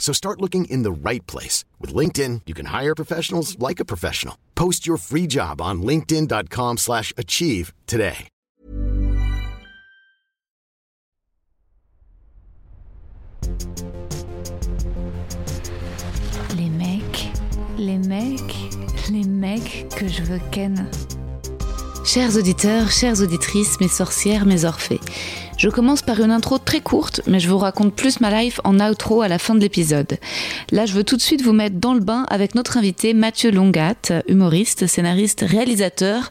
So start looking in the right place. With LinkedIn, you can hire professionals like a professional. Post your free job on linkedin.com slash achieve today. Les mecs, les mecs, les mecs que je veux ken. Chers auditeurs, chères auditrices, mes sorcières, mes orphées. Je commence par une intro très courte, mais je vous raconte plus ma life en outro à la fin de l'épisode. Là, je veux tout de suite vous mettre dans le bain avec notre invité Mathieu Longat, humoriste, scénariste, réalisateur,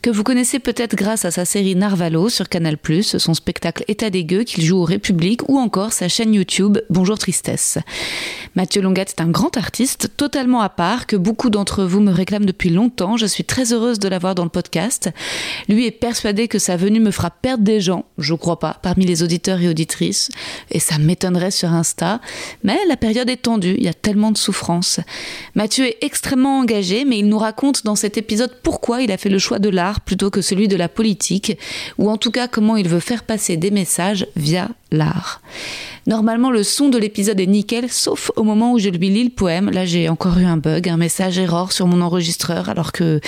que vous connaissez peut-être grâce à sa série Narvalo sur Canal+, son spectacle État des gueux qu'il joue au République ou encore sa chaîne YouTube Bonjour Tristesse. Mathieu Longat est un grand artiste, totalement à part, que beaucoup d'entre vous me réclament depuis longtemps. Je suis très heureuse de l'avoir dans le podcast. Lui est persuadé que sa venue me fera perdre des gens. Je crois pas parmi les auditeurs et auditrices, et ça m'étonnerait sur Insta, mais la période est tendue, il y a tellement de souffrance. Mathieu est extrêmement engagé, mais il nous raconte dans cet épisode pourquoi il a fait le choix de l'art plutôt que celui de la politique, ou en tout cas comment il veut faire passer des messages via l'art. Normalement, le son de l'épisode est nickel, sauf au moment où je lui lis le poème. Là, j'ai encore eu un bug, un message erreur sur mon enregistreur, alors que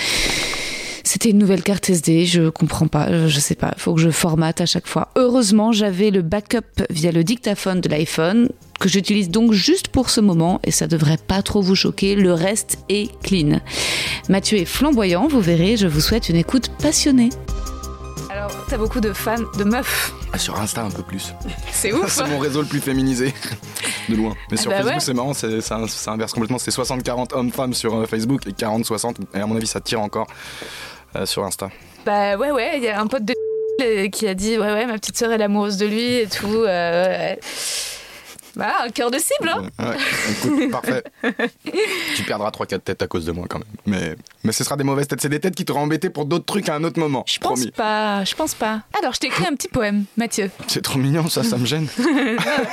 c'était une nouvelle carte SD, je comprends pas, je sais pas, faut que je formate à chaque fois. Heureusement, j'avais le backup via le dictaphone de l'iPhone que j'utilise donc juste pour ce moment et ça devrait pas trop vous choquer, le reste est clean. Mathieu est flamboyant, vous verrez, je vous souhaite une écoute passionnée. Alors, t'as beaucoup de fans, de meufs Ah, Sur Insta un peu plus. C'est ouf c'est mon réseau le plus féminisé. De loin. Mais Ah sur bah Facebook, ouais. c'est marrant, c'est, ça, ça inverse complètement. C'est 60-40 hommes-femmes sur euh, Facebook et 40-60. Et à mon avis, ça tire encore euh, sur Insta. Bah ouais, ouais, il y a un pote de qui a dit ouais, ouais, ma petite sœur elle est amoureuse de lui et tout. euh, ouais. Bah, un cœur de cible, hein Ouais, écoute, parfait. tu perdras 3-4 têtes à cause de moi quand même. Mais, mais ce sera des mauvaises têtes. C'est des têtes qui t'auront embêté pour d'autres trucs à un autre moment. Je pense Promis. pas, je pense pas. Alors, je t'ai écrit un petit poème, Mathieu. C'est trop mignon, ça, ça me gêne.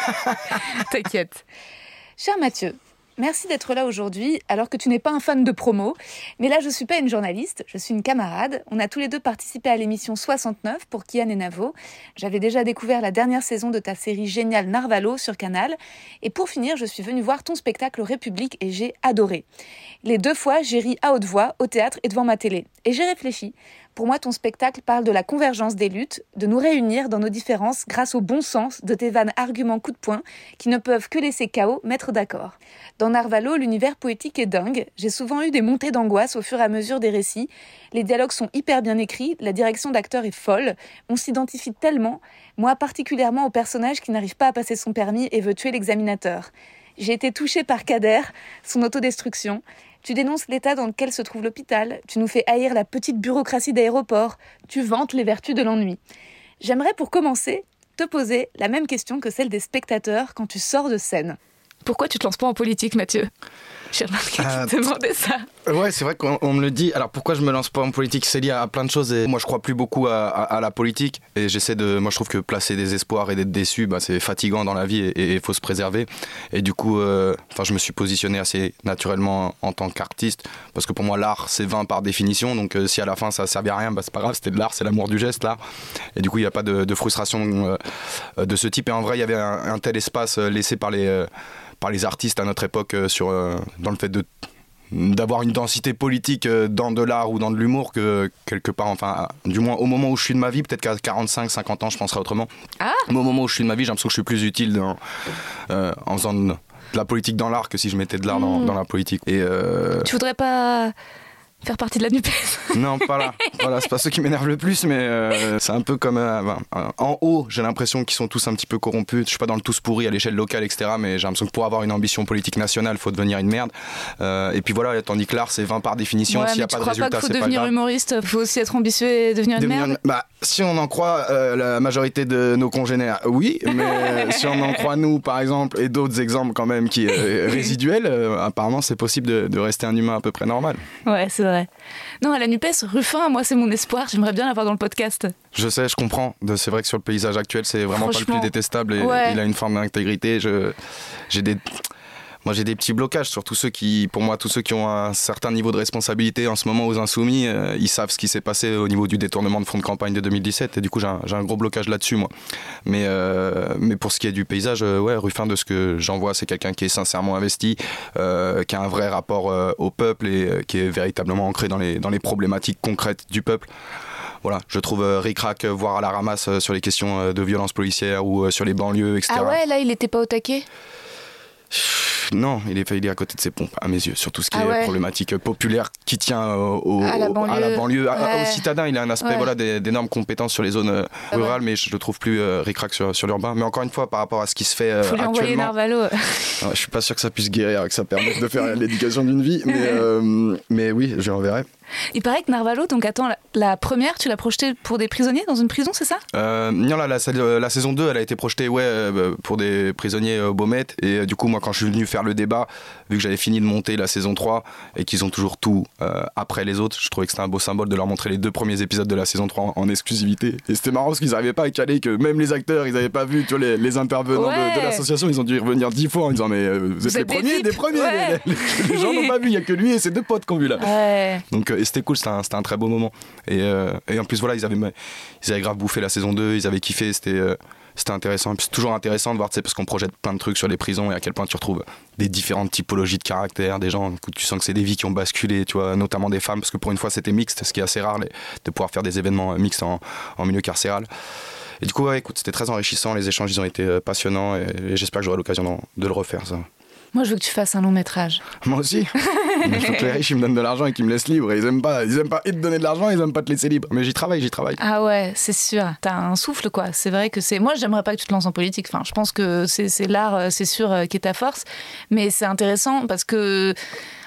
T'inquiète. Cher Mathieu, merci d'être là aujourd'hui alors que tu n'es pas un fan de promo. Mais là, je suis pas une journaliste, je suis une camarade. On a tous les deux participé à l'émission 69 pour Kian et Navo. J'avais déjà découvert la dernière saison de ta série géniale Narvalo sur Canal. Et pour finir, je suis venue voir ton spectacle République et j'ai adoré. Les deux fois, j'ai ri à haute voix au théâtre et devant ma télé. Et j'ai réfléchi. Pour moi, ton spectacle parle de la convergence des luttes, de nous réunir dans nos différences grâce au bon sens de tes vannes arguments coup de poing qui ne peuvent que laisser KO mettre d'accord. Dans Narvalo, l'univers poétique est dingue. J'ai souvent eu des montées d'angoisse au fur et à mesure des récits. Les dialogues sont hyper bien écrits, la direction d'acteur est folle. On s'identifie tellement, moi particulièrement au personnage qui n'arrive pas à passer son permis et veut tuer l'examinateur. J'ai été touchée par Kader, son autodestruction. Tu dénonces l'état dans lequel se trouve l'hôpital, tu nous fais haïr la petite bureaucratie d'aéroport, tu vantes les vertus de l'ennui. J'aimerais pour commencer te poser la même question que celle des spectateurs quand tu sors de scène. Pourquoi tu te lances pas en politique, Mathieu? J'ai remarqué Euh, qu'il te demandait ça. Ouais, c'est vrai qu'on on me le dit. Alors pourquoi je me lance pas en politique? C'est lié à plein de choses. Moi, je crois plus beaucoup à, la politique. Et j'essaie de. Moi, je trouve que placer des espoirs et d'être déçu, bah, c'est fatigant dans la vie et il faut se préserver. Et du coup, euh, je me suis positionné assez naturellement en tant qu'artiste. Parce que pour moi, l'art, c'est vain par définition. Donc euh, si à la fin ça servait à rien, bah, c'est pas grave. C'était de l'art, c'est l'amour du geste, l'art. Et du coup, il n'y a pas de, frustration euh, de ce type. Et en vrai, il y avait un, un tel espace laissé par les. par les artistes à notre époque sur, dans le fait de d'avoir une densité politique euh, dans de l'art ou dans de l'humour que quelque part, enfin, du moins au moment où je suis de ma vie, peut-être qu'à 45, 50 ans, je penserai autrement. Ah Mais au moment où je suis de ma vie, j'ai l'impression que je suis plus utile dans, euh, en faisant de, de la politique dans l'art que si je mettais de l'art dans, Mm. dans la politique. Et euh, Tu voudrais pas faire partie de la NUPES Non, pas là. voilà, c'est pas ceux qui m'énervent le plus, mais euh, c'est un peu comme euh, ben, euh, en haut. J'ai l'impression qu'ils sont tous un petit peu corrompus. Je suis pas dans le tous pourri à l'échelle locale, etc. Mais j'ai l'impression que pour avoir une ambition politique nationale, faut devenir une merde. et puis voilà, tandis que l'art, c'est 20 par définition. S'il n'y a pas de résultat, c'est pas faut devenir humoriste, faut aussi être ambitieux et devenir une merde. Bah, si on en croit la majorité de nos congénères, oui. Mais si on en croit nous, par exemple, et d'autres exemples quand même qui résiduels, apparemment, c'est possible de, de rester un humain à peu près normal. Ouais, c'est vrai. Non, à la NUPES, Ruffin, moi, c'est mon espoir. J'aimerais bien l'avoir dans le podcast. Je sais, je comprends. C'est vrai que sur le paysage actuel, c'est vraiment pas le plus détestable et il a une forme d'intégrité. J'ai des moi j'ai des petits blocages sur tous ceux qui, pour moi, tous ceux qui ont un certain niveau de responsabilité en ce moment aux insoumis, euh, ils savent ce qui s'est passé au niveau du détournement de fonds de campagne de 2017 et du coup j'ai un, gros blocage là-dessus moi. Mais, euh, mais pour ce qui est du paysage, euh, ouais, Ruffin de ce que j'en vois, c'est quelqu'un qui est sincèrement investi, qui a un vrai rapport au peuple et qui est véritablement ancré dans les, dans les problématiques concrètes du peuple voilà, je trouve euh, Rick voir à la ramasse sur les questions de violence policière ou sur les banlieues, etc. Ah ouais, là, il n'était pas au taquet? Non, il est, il est à côté de ses pompes, à mes yeux, sur tout ce qui ah est problématique populaire qui tient au, à la banlieue. À Au citadin, il a un aspect voilà, d'énormes compétences sur les zones euh, ah rurales, mais je le trouve plus euh, ricrac sur, sur l'urbain. Mais encore une fois, par rapport à ce qui se fait euh, Faut lui envoyer Narvalo. je suis pas sûr que ça puisse guérir, que ça permette de faire l'éducation d'une vie, mais, euh, mais oui, je l'enverrai. Il paraît que Narvalo, donc attends, la, première, tu l'as projetée pour des prisonniers dans une prison, c'est ça? Euh, Non, la, la, saison 2, elle a été projetée ouais, euh, pour des prisonniers au Beaumet. Et euh, du coup, moi, quand je suis venu faire le débat, vu que j'avais fini de monter la saison 3 et qu'ils ont toujours tout après les autres, je trouvais que c'était un beau symbole de leur montrer les deux premiers épisodes de la saison 3 en, exclusivité. Et c'était marrant parce qu'ils n'arrivaient pas à caler que même les acteurs, ils n'avaient pas vu tu vois, les, intervenants de, l'association, ils ont dû y revenir dix fois en disant Mais vous êtes les premiers, des premiers. Les, gens n'ont pas vu, il n'y a que lui et ses deux potes qui ont vu là. Donc, c'était cool, c'était un, très beau moment. Et, euh, en plus, voilà, ils avaient, ils avaient grave bouffé la saison 2, ils avaient kiffé, c'était euh, c'était intéressant. C'est toujours intéressant de voir, parce qu'on projette plein de trucs sur les prisons et à quel point tu retrouves des différentes typologies de caractère, des gens, tu sens que c'est des vies qui ont basculé, tu vois, notamment des femmes, parce que pour une fois c'était mixte, ce qui est assez rare de pouvoir faire des événements mixtes en, milieu carcéral. Et du coup, ouais, écoute, c'était très enrichissant, les échanges ils ont été euh, passionnants et, et j'espère que j'aurai l'occasion de le refaire. Ça. Moi, je veux que tu fasses un long métrage. Moi aussi. Il faut que les riches ils me donnent de l'argent et qu'ils me laissent libre. Ils aiment pas, ils aiment pas te donner de l'argent, ils aiment pas te laisser libre. Mais j'y travaille, j'y travaille. Ah ouais, c'est sûr. T'as un souffle quoi. C'est vrai que c'est. Moi, j'aimerais pas que tu te lances en politique. Enfin, je pense que c'est l'art, euh, c'est sûr, euh, qui est ta force. Mais c'est intéressant parce que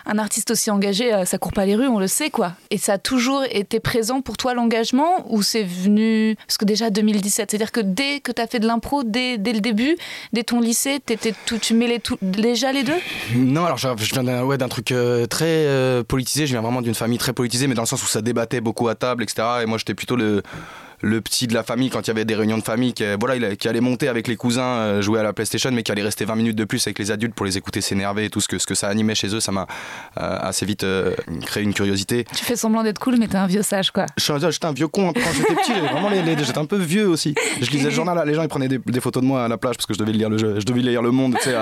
un artiste aussi engagé, euh, ça court pas les rues, on le sait quoi. Et ça a toujours été présent pour toi l'engagement ou c'est venu parce que déjà 2017, c'est-à-dire que dès que tu as fait de l'impro dès, le début, dès ton lycée, étais tout, tu mêlais déjà les deux? Non, alors je, viens d'un truc euh, très euh, politisé, je viens vraiment d'une famille très politisée mais dans le sens où ça débattait beaucoup à table, etc. Et moi j'étais plutôt le le petit de la famille quand il y avait des réunions de famille qui, voilà, qui allait monter avec les cousins euh, jouer à la PlayStation mais qui allait rester 20 minutes de plus avec les adultes pour les écouter s'énerver et tout ce que, ce que ça animait chez eux ça m'a euh, assez vite euh, créé une curiosité. Tu fais semblant d'être cool mais t'es un vieux sage quoi. J'étais un vieux con quand j'étais petit vraiment j'étais un peu vieux aussi. Je lisais le journal les gens ils prenaient des, photos de moi à la plage parce que je devais lire le, je devais lire le monde tu sais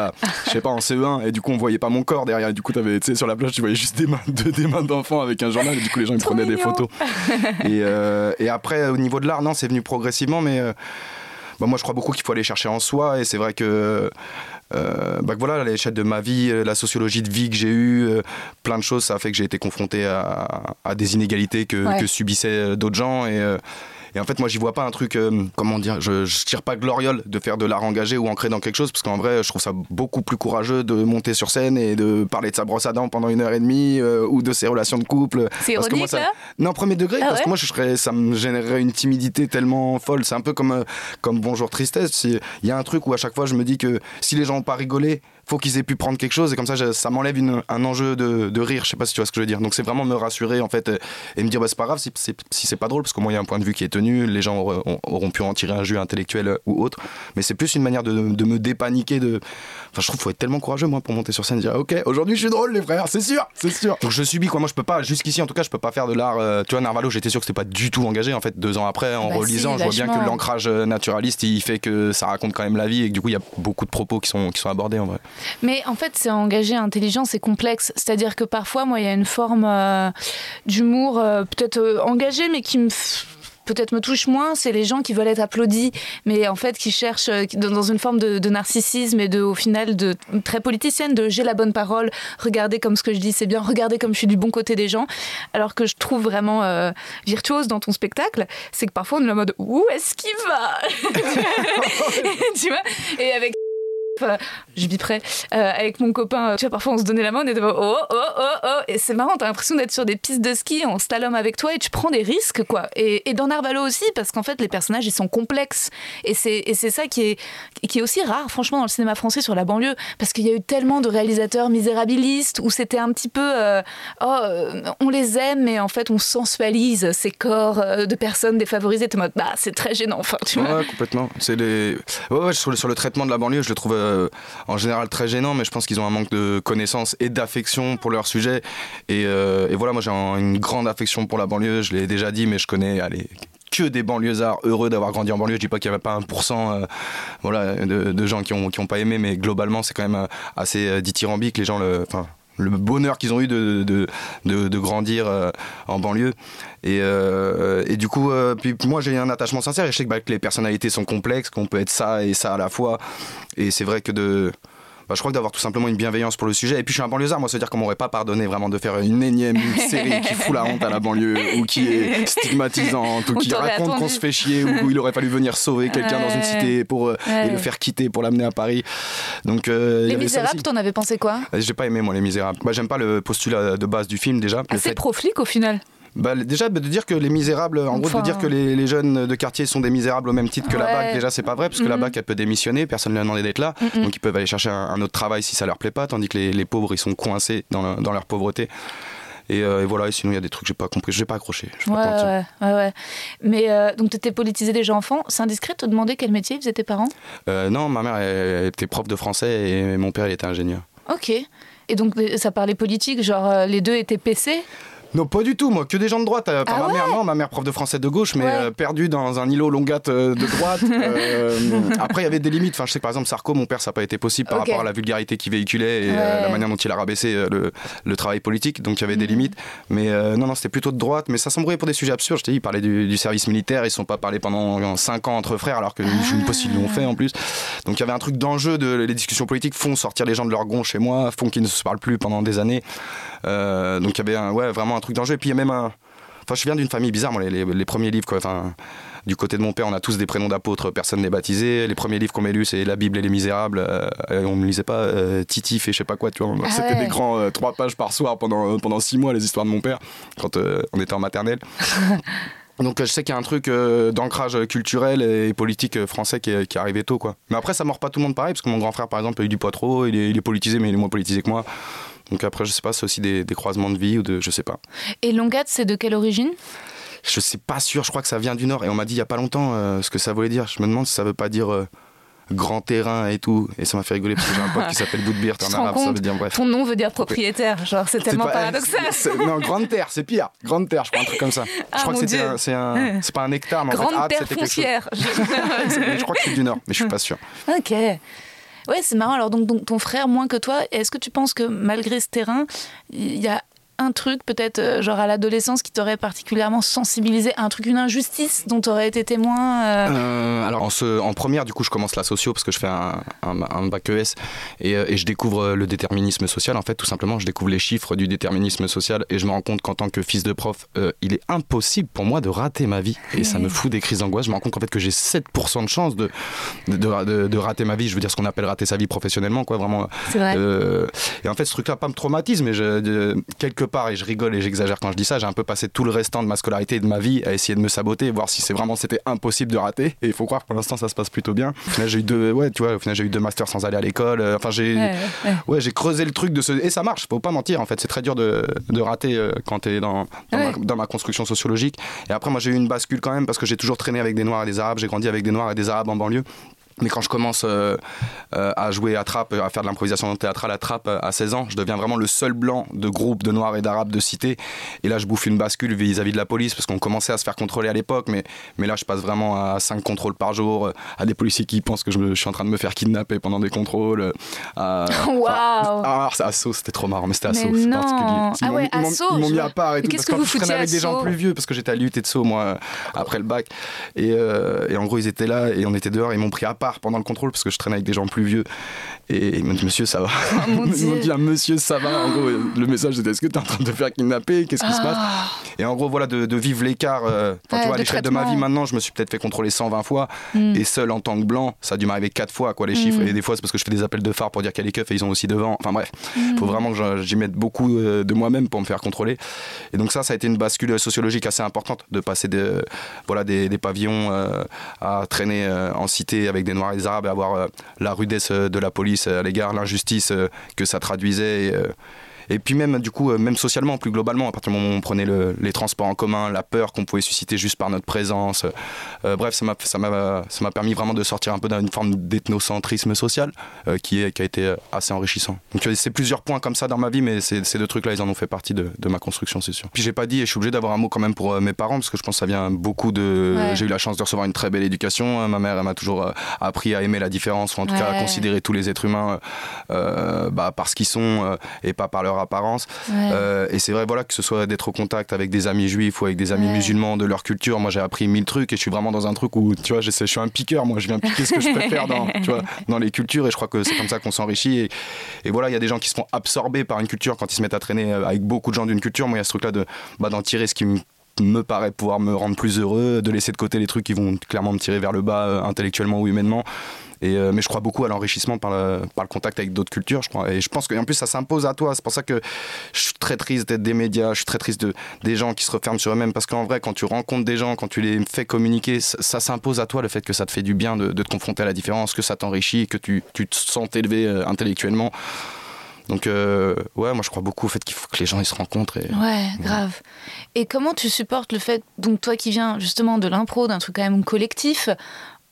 je sais pas en CE1 et du coup on voyait pas mon corps derrière et du coup avais, sur la plage tu voyais juste des mains des mains d'enfants avec un journal et du coup les gens ils prenaient des photos. Et, et après au niveau de l'art non c'est venu progresser mais euh, bah, moi je crois beaucoup qu'il faut aller chercher en soi et c'est vrai que euh, bah, voilà, à l'échelle de ma vie, la sociologie de vie que j'ai eue, euh, plein de choses, ça a fait que j'ai été confronté à, des inégalités que, que subissaient d'autres gens. Et, et en fait, moi, j'y vois pas un truc, euh, comment dire, je, je tire pas gloriole de faire de l'art engagé ou ancré dans quelque chose, parce qu'en vrai, je trouve ça beaucoup plus courageux de monter sur scène et de parler de sa brosse à dents pendant une heure et demie euh, ou de ses relations de couple. C'est ironique, ça... Non, premier degré, ah parce que moi, je serais, ça me générerait une timidité tellement folle. C'est un peu comme, euh, comme Bonjour Tristesse. Il y a un truc où à chaque fois, je me dis que si les gens ont pas rigolé, faut qu'ils aient pu prendre quelque chose et comme ça ça m'enlève un enjeu de, rire je sais pas si tu vois ce que je veux dire. Donc c'est vraiment me rassurer en fait et me dire bah, c'est pas grave si, c'est pas drôle parce qu'au moins il y a un point de vue qui est tenu les gens auront, pu en tirer un jeu intellectuel ou autre. Mais c'est plus une manière de, me dépaniquer de enfin je trouve qu'il faut être tellement courageux moi pour monter sur scène et dire ok aujourd'hui je suis drôle les frères c'est sûr c'est sûr. Donc je subis quoi. Moi je peux pas jusqu'ici en tout cas je peux pas faire de l'art euh, tu vois Narvalo j'étais sûr que c'était pas du tout engagé en fait deux ans après en bah relisant je vois bien que l'ancrage euh, naturaliste il fait que ça raconte quand même la vie et que du coup il y a beaucoup de propos qui sont, qui sont abordés en vrai mais en fait c'est engagé intelligent, c'est complexe. C'est-à-dire que parfois, moi, il y a une forme euh, d'humour euh, peut-être euh, engagé, mais qui me peut-être me touche moins, c'est les gens qui veulent être applaudis, mais en fait qui cherchent dans une forme de, narcissisme et de, au final, de très politicienne, de j'ai la bonne parole, regardez comme ce que je dis c'est bien, regardez comme je suis du bon côté des gens. Alors que je trouve vraiment virtuose dans ton spectacle, c'est que parfois on est en mode où est-ce qu'il va? Tu vois? Et avec je biperais euh, avec mon copain. Tu vois, parfois on se donnait la main, on était oh, oh, oh, oh. Et c'est marrant, t'as l'impression d'être sur des pistes de ski en slalom avec toi et tu prends des risques, quoi. Et, et dans Narvalo aussi, parce qu'en fait, les personnages, ils sont complexes. Et c'est, et c'est ça qui est, qui est aussi rare, franchement, dans le cinéma français sur la banlieue. Parce qu'il y a eu tellement de réalisateurs misérabilistes où c'était un petit peu, euh, oh, euh, on les aime, mais en fait, on sensualise ces corps de personnes défavorisées. T'es mode, bah, c'est très gênant, enfin, tu vois. Ouais, complètement. C'est les... ouais, ouais, sur, le, sur le traitement de la banlieue, je le trouve euh, en général très gênant, mais je pense qu'ils ont un manque de connaissances et d'affection pour leur sujet. Et, euh, voilà, moi j'ai une grande affection pour la banlieue, je l'ai déjà dit, mais je connais que des banlieusards heureux d'avoir grandi en banlieue. Je dis pas qu'il n'y avait pas un pourcent euh, voilà, de, gens qui n'ont pas aimé, mais globalement c'est quand même assez dithyrambique. Les gens, le, le bonheur qu'ils ont eu de, grandir en banlieue. Et, et du coup, puis moi j'ai un attachement sincère et je sais que, bah, que les personnalités sont complexes, qu'on peut être ça et ça à la fois. Et c'est vrai que de. Bah, je crois que d'avoir tout simplement une bienveillance pour le sujet. Et puis je suis un banlieusard, moi, c'est-à-dire qu'on m'aurait pas pardonné vraiment de faire une énième série qui fout la honte à la banlieue ou qui est stigmatisante ou, qui raconte qu'on se fait chier ou où il aurait fallu venir sauver quelqu'un dans une cité pour euh, et le faire quitter pour l'amener à Paris. Donc euh, Les Misérables, t'en avais pensé quoi? J'ai pas aimé moi Les Misérables. Bah, j'aime pas le postulat de base du film déjà. Assez proflique au final bah, déjà de dire que les misérables, en gros de dire que les, jeunes de quartier sont des misérables au même titre que la BAC, déjà c'est pas vrai parce que la BAC elle peut démissionner, personne ne lui a demandé d'être là, donc ils peuvent aller chercher un, autre travail si ça leur plaît pas, tandis que les, pauvres ils sont coincés dans, dans leur pauvreté. Et, euh, voilà, et sinon il y a des trucs que j'ai pas compris, j'ai pas accroché. Ouais, ouais, ouais, Mais euh, donc tu étais politisé déjà enfant, c'est indiscret de te demander quel métier faisaient tes parents? Euh, Non, ma mère était prof de français et mon père il était ingénieur. Ok. Et donc ça parlait politique, genre les deux étaient PC? Non, pas du tout, moi, que des gens de droite. Euh, ah ma mère, non, ma mère prof de français de gauche, mais euh, perdue dans un îlot longat euh, de droite. après, il y avait des limites. Enfin, je sais que par exemple, Sarko, mon père, ça n'a pas été possible par rapport à la vulgarité qu'il véhiculait et la manière dont il a rabaissé le, travail politique. Donc, il y avait des mhm. limites. Mais non, non, c'était plutôt de droite. Mais ça s'embrouillait pour des sujets absurdes. Je t'ai dit, il parlait du, service militaire. Ils ne sont pas parlé pendant 5 ans entre frères, alors que je ne sais pas s'ils l'ont fait en plus. Donc, il y avait un truc d'enjeu de les discussions politiques font sortir les gens de leur gond chez moi, font qu'ils ne se parlent plus pendant des années. donc, il y avait un, ouais, vraiment un truc d'enjeu. Et puis il y a même un. Enfin, je viens d'une famille bizarre, moi, les, premiers livres, quoi. Enfin, du côté de mon père, on a tous des prénoms d'apôtres, personne n'est baptisé. Les premiers livres qu'on m'a lus, c'est La Bible et les Misérables. Euh, on me lisait pas euh, Titif et je sais pas quoi, tu vois. Ah C'était des grands euh, trois pages par soir pendant, pendant six mois, les histoires de mon père, quand on était en maternelle. Donc je sais qu'il y a un truc d'ancrage culturel et politique français qui est, qui est, arrivé tôt. Quoi. Mais après, ça mord pas tout le monde pareil, parce que mon grand frère, par exemple, a eu du poids trop, il est, il est politisé, mais il est moins politisé que moi. Donc après, je sais pas, c'est aussi des, croisements de vie ou de. Je sais pas. Et Longat, c'est de quelle origine? Je sais pas sûr, je crois que ça vient du Nord. Et on m'a dit il y a pas longtemps euh, ce que ça voulait dire. Je me demande si ça veut pas dire. Euh, grand terrain et tout. Et ça m'a fait rigoler parce que j'ai un pote qui s'appelle Boudbir, en arabe, ça veut dire bref. Ton nom veut dire propriétaire, genre c'est tellement paradoxal. non, grande terre, c'est pire. Grande terre, je crois un truc comme ça. je ah, crois que c'est un, c'est pas un hectare, mais grande en fait, terre foncière. je crois que c'est du Nord, mais je suis pas sûr. Ok. Ouais, c'est marrant. Alors, donc, ton frère moins que toi, est-ce que tu penses que malgré ce terrain, il y a un truc, peut-être, euh, genre à l'adolescence, qui t'aurait particulièrement sensibilisé à un truc, une injustice dont tu aurais été témoin euh euh, Alors, en, ce, en, première, du coup, je commence la socio parce que je fais un, un, bac ES et, et, je découvre le déterminisme social. En fait, tout simplement, je découvre les chiffres du déterminisme social et je me rends compte qu'en tant que fils de prof, il est impossible pour moi de rater ma vie. Et ça me fout des crises d'angoisse. Je me rends compte qu'en fait, que j'ai 7% de chance de de, de, de, rater ma vie. Je veux dire ce qu'on appelle rater sa vie professionnellement, quoi, vraiment. Vrai. et en fait, ce truc-là, pas me traumatise, mais je, quelque part, et je rigole et j'exagère quand je dis ça, j'ai un peu passé tout le restant de ma scolarité et de ma vie à essayer de me saboter, voir si c'est vraiment c'était impossible de rater. Et il faut croire que pour l'instant ça se passe plutôt bien. Au final, j'ai eu deux, ouais, tu vois, au final j'ai eu deux masters sans aller à l'école. Euh, enfin, j'ai, ouais, j'ai creusé le truc de ce et ça marche. Faut pas mentir en fait, c'est très dur de, de rater euh, quand t'es dans dans, ma, dans ma construction sociologique. Et après, moi j'ai eu une bascule quand même parce que j'ai toujours traîné avec des noirs et des arabes. J'ai grandi avec des noirs et des arabes en banlieue. Mais quand je commence euh, euh, à jouer à trappe, à faire de l'improvisation théâtrale à trappe euh, à 16 ans, je deviens vraiment le seul blanc de groupe de noirs et d'arabes de cité. Et là, je bouffe une bascule vis-à-vis de la police parce qu'on commençait à se faire contrôler à l'époque. Mais, mais là, je passe vraiment à 5 contrôles par jour, à des policiers qui pensent que je, je, suis en train de me faire kidnapper pendant des contrôles. Waouh! Wow. Ah, c'est c'était trop marrant, mais c'était assaut, c'est particulier. Ils ah ouais, Ils m'ont mis à part et tout. Parce que, vous je traînais avec des gens plus vieux parce que j'étais à l'UT de Sceaux, moi, après le bac. Et, et en gros, ils étaient là et on était dehors. Ils m'ont pris à part pendant le contrôle parce que je traîne avec des gens plus vieux. Et ils m'ont dit, monsieur, ça va. Oh, ils m'ont dit, ah, monsieur, ça va. En gros, le message c'était, est-ce que tu es en train de te faire kidnapper? Qu'est-ce qui se passe? Ah. Et en gros, voilà, de, de vivre l'écart. euh, Enfin, Ouais, tu vois, à l'échelle de ma vie maintenant, je me suis peut-être fait contrôler 120 fois. Mm. Et seul en tant que blanc, ça a dû m'arriver 4 fois, quoi, les chiffres. Et des fois, c'est parce que je fais des appels de phare pour dire qu'il y a les keufs et ils ont aussi devant. Enfin bref, il faut vraiment que j'y mette beaucoup euh, de moi-même pour me faire contrôler. Et donc ça, ça a été une bascule sociologique assez importante de passer de, voilà, des, des pavillons euh, à traîner euh, en cité avec des Noirs et Arabes avoir euh, la rudesse euh, de la police à l'égard, l'injustice euh, que ça traduisait. Euh, et puis même, du coup, euh, même socialement, plus globalement, à partir du moment où on prenait le- les transports en commun, la peur qu'on pouvait susciter juste par notre présence. euh, euh, bref, ça m'a, ça, m'a, ça m'a permis vraiment de sortir un peu d'une forme d'ethnocentrisme social euh, qui, est, qui a été assez enrichissant. Donc c'est plusieurs points comme ça dans ma vie, mais ces, ces deux trucs-là, ils en ont fait partie de, de ma construction, c'est sûr. Puis j'ai pas dit, et je suis obligé d'avoir un mot quand même pour mes parents, parce que je pense que ça vient beaucoup de... Ouais. J'ai eu la chance de recevoir une très belle éducation. Euh, Ma mère, elle m'a toujours appris à aimer la différence, ou en tout cas à considérer tous les êtres humains euh, bah, par ce qu'ils sont et pas par leur apparence. Ouais. Euh, et c'est vrai, voilà, que ce soit d'être au contact avec des amis juifs ou avec des amis Ouais. musulmans de leur culture, moi j'ai appris mille trucs et je suis vraiment dans un truc où, tu vois, je suis un piqueur, moi je viens piquer ce que je préfère dans, tu vois, dans les cultures et je crois que c'est comme ça qu'on s'enrichit. Et, et voilà, il y a des gens qui se font absorber par une culture quand ils se mettent à traîner euh, avec beaucoup de gens d'une culture. Moi, il y a ce truc-là de, bah, d'en tirer ce qui me me paraît pouvoir me rendre plus heureux, de laisser de côté les trucs qui vont clairement me tirer vers le bas euh, intellectuellement ou humainement. Et, euh, mais je crois beaucoup à l'enrichissement par le, contact avec d'autres cultures, je crois. Et je pense qu'en plus, ça s'impose à toi. C'est pour ça que je suis très triste d'être des médias, je suis très triste de, des gens qui se referment sur eux-mêmes. Parce qu'en vrai, quand tu rencontres des gens, quand tu les fais communiquer, ça, s'impose à toi le fait que ça te fait du bien de, te confronter à la différence, que ça t'enrichit, que tu, tu te sens élevé euh, intellectuellement. Donc, euh, ouais, moi je crois beaucoup au fait qu'il faut que les gens ils se rencontrent. Et... Ouais, grave. Et comment tu supportes le fait, donc toi qui viens justement de l'impro, d'un truc quand même collectif,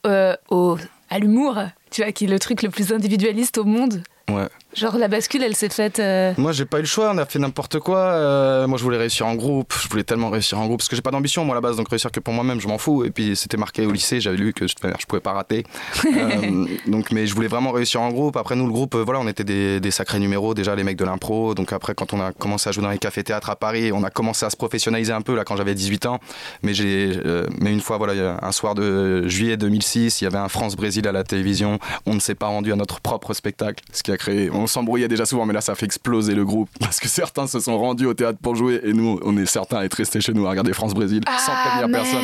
euh, au, à l'humour, tu vois, qui est le truc le plus individualiste au monde? Ouais. Genre la bascule, elle s'est faite. euh, Moi, j'ai pas eu le choix, on a fait n'importe quoi. Euh, moi, je voulais réussir en groupe, je voulais tellement réussir en groupe, parce que j'ai pas d'ambition, moi, à la base, donc réussir que pour moi-même, je m'en fous. Et puis, c'était marqué au lycée, j'avais lu que de toute manière, je pouvais pas rater. Euh, donc, mais je voulais vraiment réussir en groupe. Après, nous, le groupe, voilà, on était des, des sacrés numéros, déjà, les mecs de l'impro. Donc, après, quand on a commencé à jouer dans les cafés-théâtres à Paris, on a commencé à se professionnaliser un peu, là, quand j'avais 18 ans. Mais, j'ai, mais une fois, voilà, un soir de juillet 2006, il y avait un France-Brésil à la télévision. On ne s'est pas rendu à notre propre spectacle, ce qui a créé. On s'embrouillait déjà souvent, mais là, ça a fait exploser le groupe. Parce que certains se sont rendus au théâtre pour jouer, et nous, on est certains à être restés chez nous à regarder France-Brésil sans Ah prévenir personne.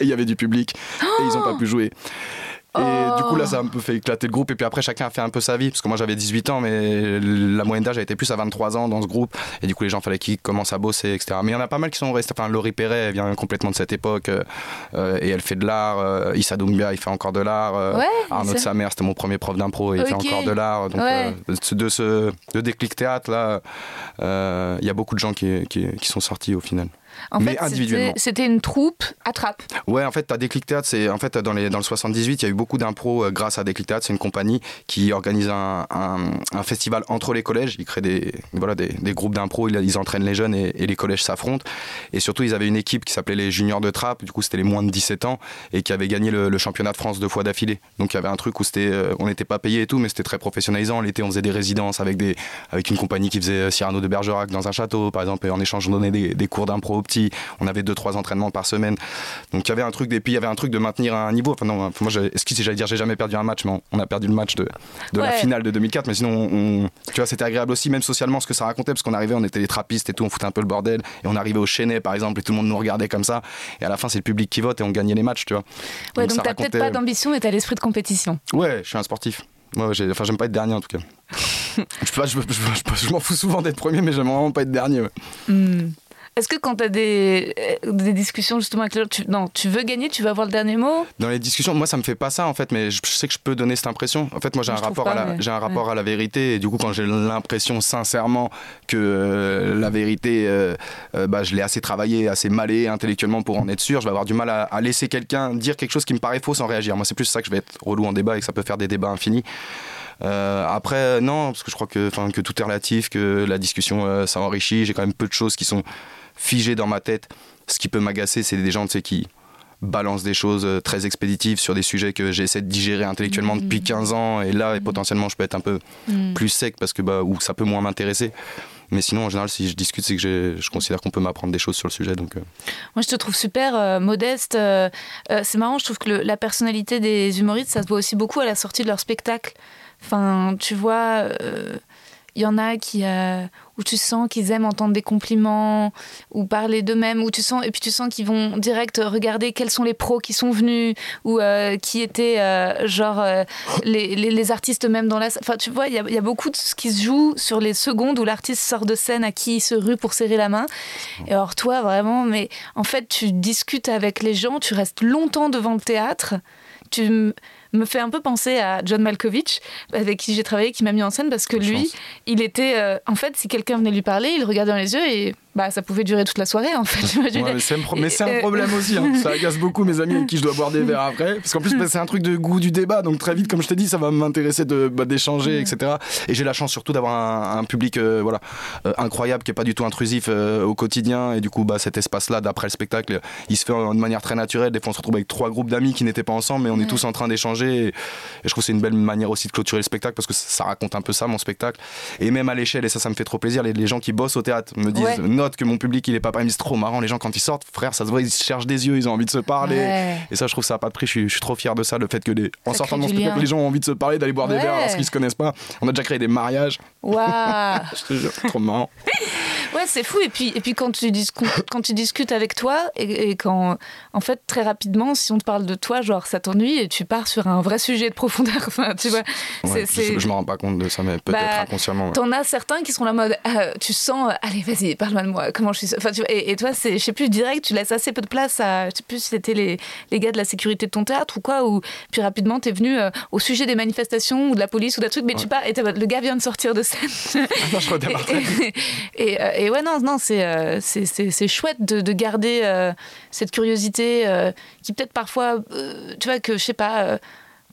Et il y avait du public, et ils n'ont pas pu jouer. Et Oh. du coup, là, ça a un peu fait éclater le groupe. Et puis après, chacun a fait un peu sa vie. Parce que moi, j'avais 18 ans, mais la moyenne d'âge a été plus à 23 ans dans ce groupe. Et du coup, les gens, fallait qu'ils commencent à bosser, etc. Mais il y en a pas mal qui sont restés. Enfin, Laurie Perret, elle vient complètement de cette époque. euh, euh, et elle fait de l'art. Euh, Issa Doumbia, il fait encore de l'art. euh, Ouais, Arnaud de sa mère, c'était mon premier prof d'impro. Et il fait encore de l'art. Donc, Ouais. euh, de ce de déclic théâtre, là, il y a beaucoup de gens qui, qui, qui sont sortis au final. En Mais fait, individuellement. c'était- une troupe attrape. Ouais, en fait, t'as Déclic Théâtre, c'est en fait dans les dans le 78, il y a eu beaucoup d'impro euh, grâce à Déclic Théâtre. C'est une compagnie qui organise un, un, un festival entre les collèges. Ils créent des voilà des, des groupes d'impro, ils, ils entraînent les jeunes et, et les collèges s'affrontent. Et surtout, ils avaient une équipe qui s'appelait les Juniors de Trappe. Du coup, c'était les moins de 17 ans et qui avait gagné le, le championnat de France deux fois d'affilée. Donc, il y avait un truc où c'était euh, on n'était pas payé et tout, mais c'était très professionnalisant. L'été, on faisait des résidences avec des avec une compagnie qui faisait euh, Cyrano de Bergerac dans un château, par exemple. Et en échange, on donnait des, des cours d'impro On avait deux trois entraînements par semaine. Donc il y avait un truc des puis il y avait un truc de maintenir un niveau. Enfin non, moi excusez, j'allais dire j'ai jamais perdu un match, mais on, a perdu le match de, de la finale de 2004. Mais sinon, on, tu vois, c'était agréable aussi, même socialement, ce que ça racontait, parce qu'on arrivait, on était les trappistes et tout, on foutait un peu le bordel, et on arrivait au Chenet par exemple, et tout le monde nous regardait comme ça. Et à la fin, c'est le public qui vote et on gagnait les matchs, tu vois. Ouais, donc ça t'as peut-être pas d'ambition, mais t'as l'esprit de compétition. Ouais, je suis un sportif. Ouais, enfin, j'aime pas être dernier en tout cas. je, sais pas, je, je- je- je m'en fous souvent d'être premier, mais j'aime vraiment pas être dernier. ouais. Hmm. Est-ce que quand tu as des, euh, des discussions justement avec les gens, tu, non, tu veux gagner, tu veux avoir le dernier mot? Dans les discussions, moi ça me fait pas ça en fait, mais je, sais que je peux donner cette impression. En fait, moi j'ai un, rapport, à la, j'ai un rapport à la vérité et du coup, quand j'ai l'impression sincèrement que euh, la vérité, bah, je l'ai assez travaillé, assez malé intellectuellement pour en être sûr, je vais avoir du mal à, à laisser quelqu'un dire quelque chose qui me paraît faux sans réagir. Moi, c'est plus ça que je vais être relou en débat et que ça peut faire des débats infinis. Euh, après, non, parce que je crois que, que tout est relatif, que la discussion euh, ça enrichit. J'ai quand même peu de choses qui sont figées dans ma tête. Ce qui peut m'agacer, c'est des gens qui balancent des choses euh, très expéditives sur des sujets que j'essaie de digérer intellectuellement depuis 15 mmh. ans. Et là, mmh. potentiellement, je peux être un peu mmh. plus sec parce que bah, ou ça peut moins m'intéresser. Mais sinon, en général, si je discute, c'est que je considère qu'on peut m'apprendre des choses sur le sujet. Donc, Moi, je te trouve super modeste. c'est marrant, je trouve que la personnalité des humoristes, ça se voit aussi beaucoup à la sortie de leur spectacle. Enfin, tu vois, il euh, y en a qui, euh, où tu sens qu'ils aiment entendre des compliments ou parler d'eux-mêmes, où tu sens, et puis tu sens qu'ils vont direct regarder quels sont les pros qui sont venus ou euh, qui étaient genre les, les, artistes même dans la. Enfin, tu vois, il y, y, a beaucoup de ce qui se joue sur les secondes où l'artiste sort de scène à qui il se rue pour serrer la main. Et alors, toi, vraiment, mais en fait, tu discutes avec les gens, tu restes longtemps devant le théâtre. Tu me fait un peu penser à John Malkovich, avec qui j'ai travaillé, qui m'a mis en scène, parce que lui, il était. Euh, en fait, si quelqu'un venait lui parler, il regardait dans les yeux et bah, ça pouvait durer toute la soirée en fait. mais c'est un, problème aussi. Hein. Ça agace beaucoup mes amis avec qui je dois boire des verres après. Parce qu'en plus, bah, c'est un truc de goût du débat. Donc très vite, comme je t'ai dit, ça va m'intéresser bah, d'échanger, etc. Et j'ai la chance surtout d'avoir un, public euh, voilà, euh, incroyable qui est pas du tout intrusif euh, au quotidien. Et du coup, bah, cet espace-là, d'après le spectacle, il se fait de manière très naturelle. Des fois, on se retrouve avec trois groupes d'amis qui n'étaient pas ensemble, mais on est tous en train d'échanger. Et, je trouve que c'est une belle manière aussi de clôturer le spectacle parce que ça raconte un peu ça, mon spectacle. Et même à l'échelle, et ça, ça me fait trop plaisir, les, gens qui bossent au théâtre me disent, note que mon public, il est pas c'est trop marrant. Les gens, quand ils sortent, frère, ça se voit, ils se cherchent des yeux, ils ont envie de se parler. Et ça, je trouve ça n'a pas de prix. Je suis, trop fier de ça, le fait que les, en sortant de mon spectacle, les gens ont envie de se parler, d'aller boire des verres parce qu'ils se connaissent pas. On a déjà créé des mariages. Waouh! je te jure, trop marrant. Ouais, c'est fou. Et puis, et puis quand, tu quand tu discutes avec toi, et, quand, en fait, très rapidement, si on te parle de toi, genre, ça t'ennuie et tu pars sur un vrai sujet de profondeur. Enfin, tu vois. je, je me rends pas compte de ça, mais peut-être bah, inconsciemment. T'en as certains qui sont la mode, euh, tu sens, allez, vas-y, parle-moi de moi, comment je suis. Enfin, tu vois, et, toi, c'est, je sais plus, direct, tu laisses assez peu de place à, je sais plus si c'était les, les gars de la sécurité de ton théâtre ou quoi, ou puis rapidement, t'es venu euh, au sujet des manifestations ou de la police ou d'un truc, mais tu pars, et le gars vient de sortir de scène. non, je redémarre. et, euh, et, ouais, non, non, c'est euh, c'est chouette de, garder euh, cette curiosité qui peut-être parfois, tu vois, que je sais pas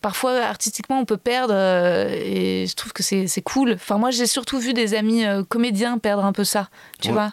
parfois artistiquement on peut perdre et je trouve que c'est cool. Enfin moi j'ai surtout vu des amis comédiens perdre un peu ça, tu vois.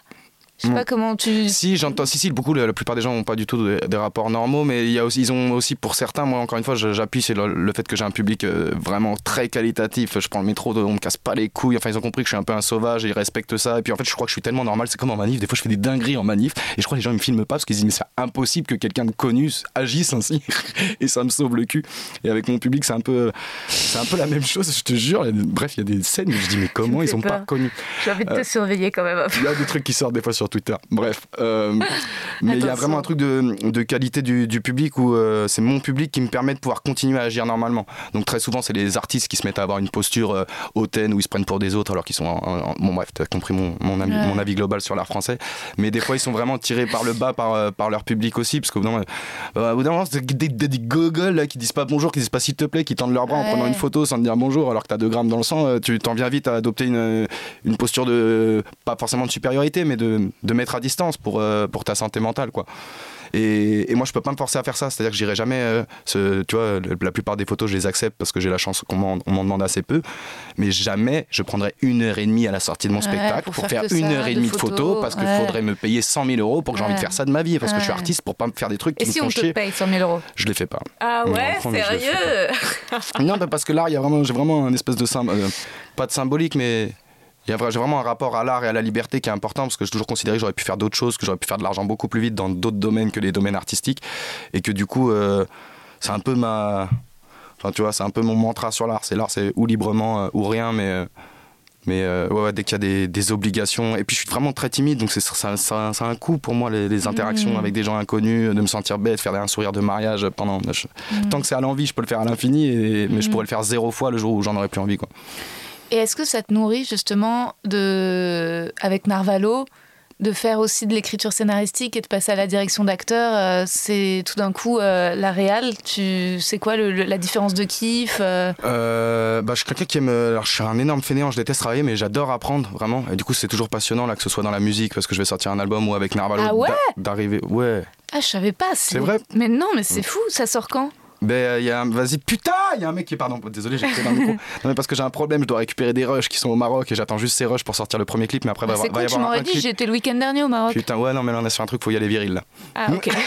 Je sais pas comment tu. Si, j'entends. Si, si, beaucoup, la, plupart des gens n'ont pas du tout des, rapports normaux, mais il y a aussi, ils ont aussi, pour certains, moi, encore une fois, j'appuie sur le, fait que j'ai un public euh, vraiment très qualitatif. Je prends le métro, on me casse pas les couilles. Enfin, ils ont compris que je suis un peu un sauvage et ils respectent ça. Et puis, en fait, je crois que je suis tellement normal. C'est comme en manif. Des fois, je fais des dingueries en manif et je crois que les gens ne me filment pas parce qu'ils disent, mais c'est impossible que quelqu'un de connu agisse ainsi. et ça me sauve le cul. Et avec mon public, c'est un peu, c'est un peu la même chose, je te jure. Bref, il y a des scènes où je dis, mais comment ils sont pas connus J'ai envie de te euh, surveiller quand même. Il y a des trucs qui sortent des fois sur Twitter. Bref, euh, mais il y a vraiment un truc de, de qualité du, du, public où euh, c'est mon public qui me permet de pouvoir continuer à agir normalement. Donc très souvent, c'est les artistes qui se mettent à avoir une posture euh, hautaine où ils se prennent pour des autres alors qu'ils sont. bon, bref, tu as compris mon, mon, avis, mon, avis, global sur l'art français. Mais des fois, ils sont vraiment tirés par le bas par, par leur public aussi. Parce qu'au bout d'un moment, c'est des, des, des gogoles là, qui disent pas bonjour, qui disent pas s'il te plaît, qui tendent leurs bras en prenant une photo sans te dire bonjour alors que tu as 2 grammes dans le sang. Tu t'en viens vite à adopter une, une posture de. pas forcément de supériorité, mais de, de mettre à distance pour, euh, pour ta santé mentale, quoi. Et, moi, je peux pas me forcer à faire ça. C'est-à-dire que j'irai jamais. Euh, ce, tu vois, la plupart des photos, je les accepte parce que j'ai la chance qu'on m'en demande assez peu. Mais jamais je prendrai une heure et demie à la sortie de mon spectacle pour, faire, une heure et demie de photos, parce qu'il faudrait me payer 100 000 euros pour que j'ai envie de faire ça de ma vie. Parce que je suis artiste pour pas me faire des trucs qui et me si on te paye 100 000 euros? Je les fais pas. Ah ouais, sérieux? Non, parce que là, j'ai vraiment un espèce de euh, pas de symbolique, mais j'ai vraiment un rapport à l'art et à la liberté qui est important parce que j'ai toujours considéré que j'aurais pu faire d'autres choses, que j'aurais pu faire de l'argent beaucoup plus vite dans d'autres domaines que les domaines artistiques et que du coup euh, c'est un peu ma enfin tu vois c'est un peu mon mantra sur l'art c'est l'art c'est ou librement euh, ou rien mais euh, mais ouais, dès qu'il y a des, des, obligations et puis je suis vraiment très timide donc c'est ça, ça, ça, a un coût pour moi les, interactions mmh. avec des gens inconnus de me sentir bête faire un sourire de mariage pendant mmh. tant que c'est à l'envie je peux le faire à l'infini mais je mmh. pourrais le faire zéro fois le jour où j'en aurais plus envie quoi et est-ce que ça te nourrit justement de, avec Narvalo de faire aussi de l'écriture scénaristique et de passer à la direction d'acteur, euh, c'est tout d'un coup euh, la réal? Tu sais quoi le- le- la différence de kiff euh, bah, je suis quelqu'un qui aime. Alors, je suis un énorme fainéant, je déteste travailler, mais j'adore apprendre vraiment. Et du coup, c'est toujours passionnant là que ce soit dans la musique parce que je vais sortir un album ou avec Narvalo. Ah ouais? d'a- D'arriver. Ouais. Ah, je savais pas. C'est vrai? Mais non, mais c'est fou. Ça sort quand? Ben, il y a un... Vas-y, putain Il y a un mec qui est. Pardon, désolé, j'ai pris dans le micro. Non, mais parce que j'ai un problème, je dois récupérer des rushs qui sont au Maroc et j'attends juste ces rushs pour sortir le premier clip, mais après, Ah, va, C'est va y tu avoir un m'aurais dit. J'étais le week-end dernier au Maroc. Putain, ouais, non, mais là, on est sur un truc, faut y aller viril là. Ah, ok.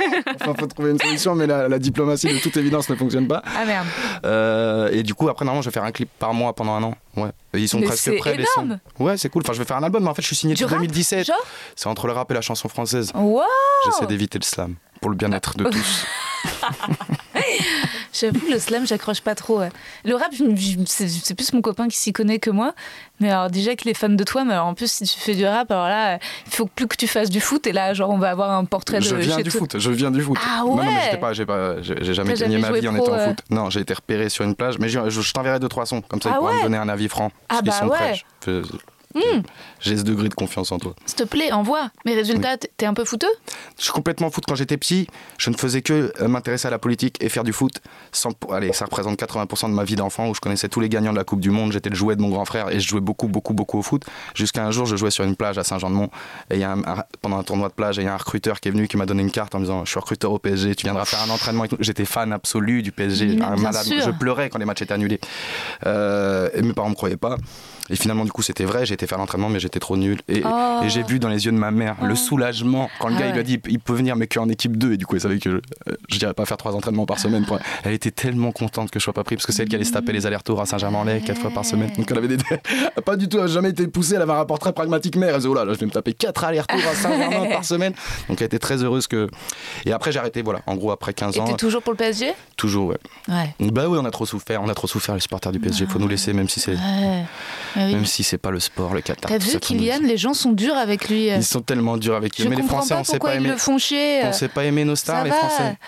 Enfin, faut trouver une solution, mais la, la diplomatie de toute évidence ne fonctionne pas. ah merde. Euh, et du coup, après, normalement, je vais faire un clip par mois pendant un an. Ouais. Et ils sont Mais presque prêts, les énorme. sons. Ouais, c'est cool. Enfin, je vais faire un album, mais en fait, je suis signé depuis rap 2017. Genre C'est entre le rap et la chanson française. Wow J'essaie d'éviter le slam pour le bien-être de tous. J'avoue, le slam, j'accroche pas trop. ouais. Le rap, je- je- c'est plus mon copain qui s'y connaît que moi. Mais alors, déjà qu'il est fan de toi, mais alors, en plus, si tu fais du rap, alors là, il faut plus que tu fasses du foot. Et là, genre, on va avoir un portrait de Je viens chez du toi. foot, je viens du foot. Ah Non, non, mais ouais pas, j'ai jamais gagné jamais ma vie en étant au euh. foot. Non, j'ai été repéré sur une plage, mais je, je- je t'enverrai deux trois sons, comme ça Ah ils pourront ouais me donner un avis franc. Ah bah sont ouais. prêts. Je- Hmm. J'ai ce degré de confiance en toi. S'il te plaît, envoie. Mais résultat, t- t'es un peu fouteux? Je suis complètement foot quand j'étais petit. Je ne faisais que euh, m'intéresser à la politique et faire du foot. Sans, allez, ça représente 80% de ma vie d'enfant où je connaissais tous les gagnants de la Coupe du Monde. J'étais le jouet de mon grand frère et je jouais beaucoup, beaucoup, beaucoup au foot. Jusqu'à un jour, je jouais sur une plage à Saint-Jean-de-Mont et il y a un- un- pendant un tournoi de plage, il y a un recruteur qui est venu qui m'a donné une carte en me disant Je suis recruteur au PSG, tu viendras faire un entraînement. J'étais fan absolu du PSG, un malade. sûr. Je pleurais quand les matchs étaient annulés. Euh, et mes parents me croyaient pas. Et finalement, du coup, c'était vrai. J'ai été faire l'entraînement, mais j'étais trop nul. Et, Oh. et j'ai vu dans les yeux de ma mère Oh. le soulagement quand le Ah gars il lui a dit il peut venir mais qu'en équipe 2 et du coup elle savait que euh, je dirais pas faire trois entraînements par semaine pour- elle était tellement contente que je sois pas pris parce que c'est elle qui allait se taper les allers-retours à Saint-Germain-en-Laye quatre fois par semaine donc elle avait des pas du tout elle jamais été poussée elle avait un rapport très pragmatique mère elle disait oh là là je vais me taper quatre allers-retours à Saint-Germain par semaine donc elle était très heureuse que et après j'ai arrêté voilà en gros après 15 Et ans t'es toujours pour le PSG toujours ouais Ouais. bah oui on a trop souffert on a trop souffert les supporters du PSG faut nous laisser même si c'est Ouais. Ah oui. même si c'est pas le sport le Qatar T'as vu Kylian, les gens sont durs avec lui. ils sont tellement durs avec Je lui mais les Français pas on sait pas aimer le font chier. On sait pas aimer nos stars, ça les. Français.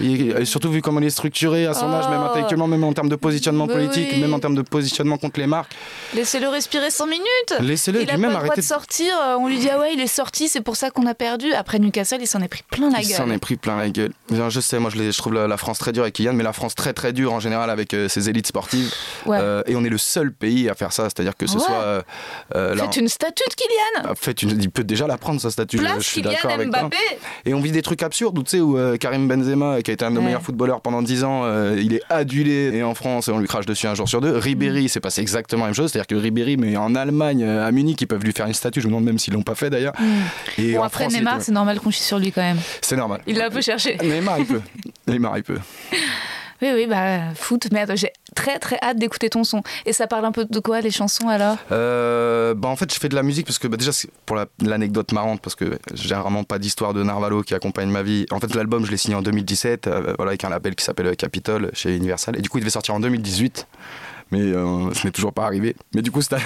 Et, surtout vu comment il est structuré à son Oh. âge, même intellectuellement, même en termes de positionnement Bah politique, oui. même en termes de positionnement contre les marques. Laissez-le respirer 5 minutes. Laissez-le, Il a puis pas même le droit de sortir. euh, On lui dit ah ouais, il est sorti, c'est pour ça qu'on a perdu. Après Newcastle, il s'en est pris plein la Il gueule. s'en est pris plein la gueule. Je sais, moi je, je trouve la, France très dure avec Kylian, mais la France très très dure en général avec euh, ses élites sportives. Ouais. Euh, et on est le seul pays à faire ça, c'est-à-dire que ce Ouais. soit. Euh, euh, là, Faites une statue de Kylian. en fait, une- il peut déjà la prendre sa statue. je- Place je suis d'accord avec toi. Et on vit des trucs absurdes, où, tu sais, où euh, Karim Benzema, qui a été un de nos Ouais. meilleurs footballeurs pendant 10 ans, euh, il est adulé et en France, on lui crache dessus un jour sur deux. Mm. Ribéry, c'est passé exactement la même chose, c'est-à-dire que Ribéry, mais en Allemagne, euh, à Munich, ils peuvent lui faire une statue. Je me demande même s'ils l'ont pas fait d'ailleurs. Et Bon en après France, Neymar, c'est normal qu'on chie sur lui quand même. c'est normal. Il l'a un peu cherché. Neymar, il peut. Neymar, il peut. Oui oui bah foot. Attends, j'ai très très hâte d'écouter ton son. Et ça parle un peu de quoi les chansons alors? Euh, bah en fait, je fais de la musique parce que bah, déjà, pour la- l'anecdote marrante, parce que j'ai vraiment pas d'histoire de Narvalo qui accompagne ma vie. En fait, l'album, je l'ai signé en 2017, euh, voilà, avec un label qui s'appelle Capitol chez Universal. Et du coup, il devait sortir en 2018. Mais euh, ce n'est toujours pas arrivé. Mais du coup, cette année...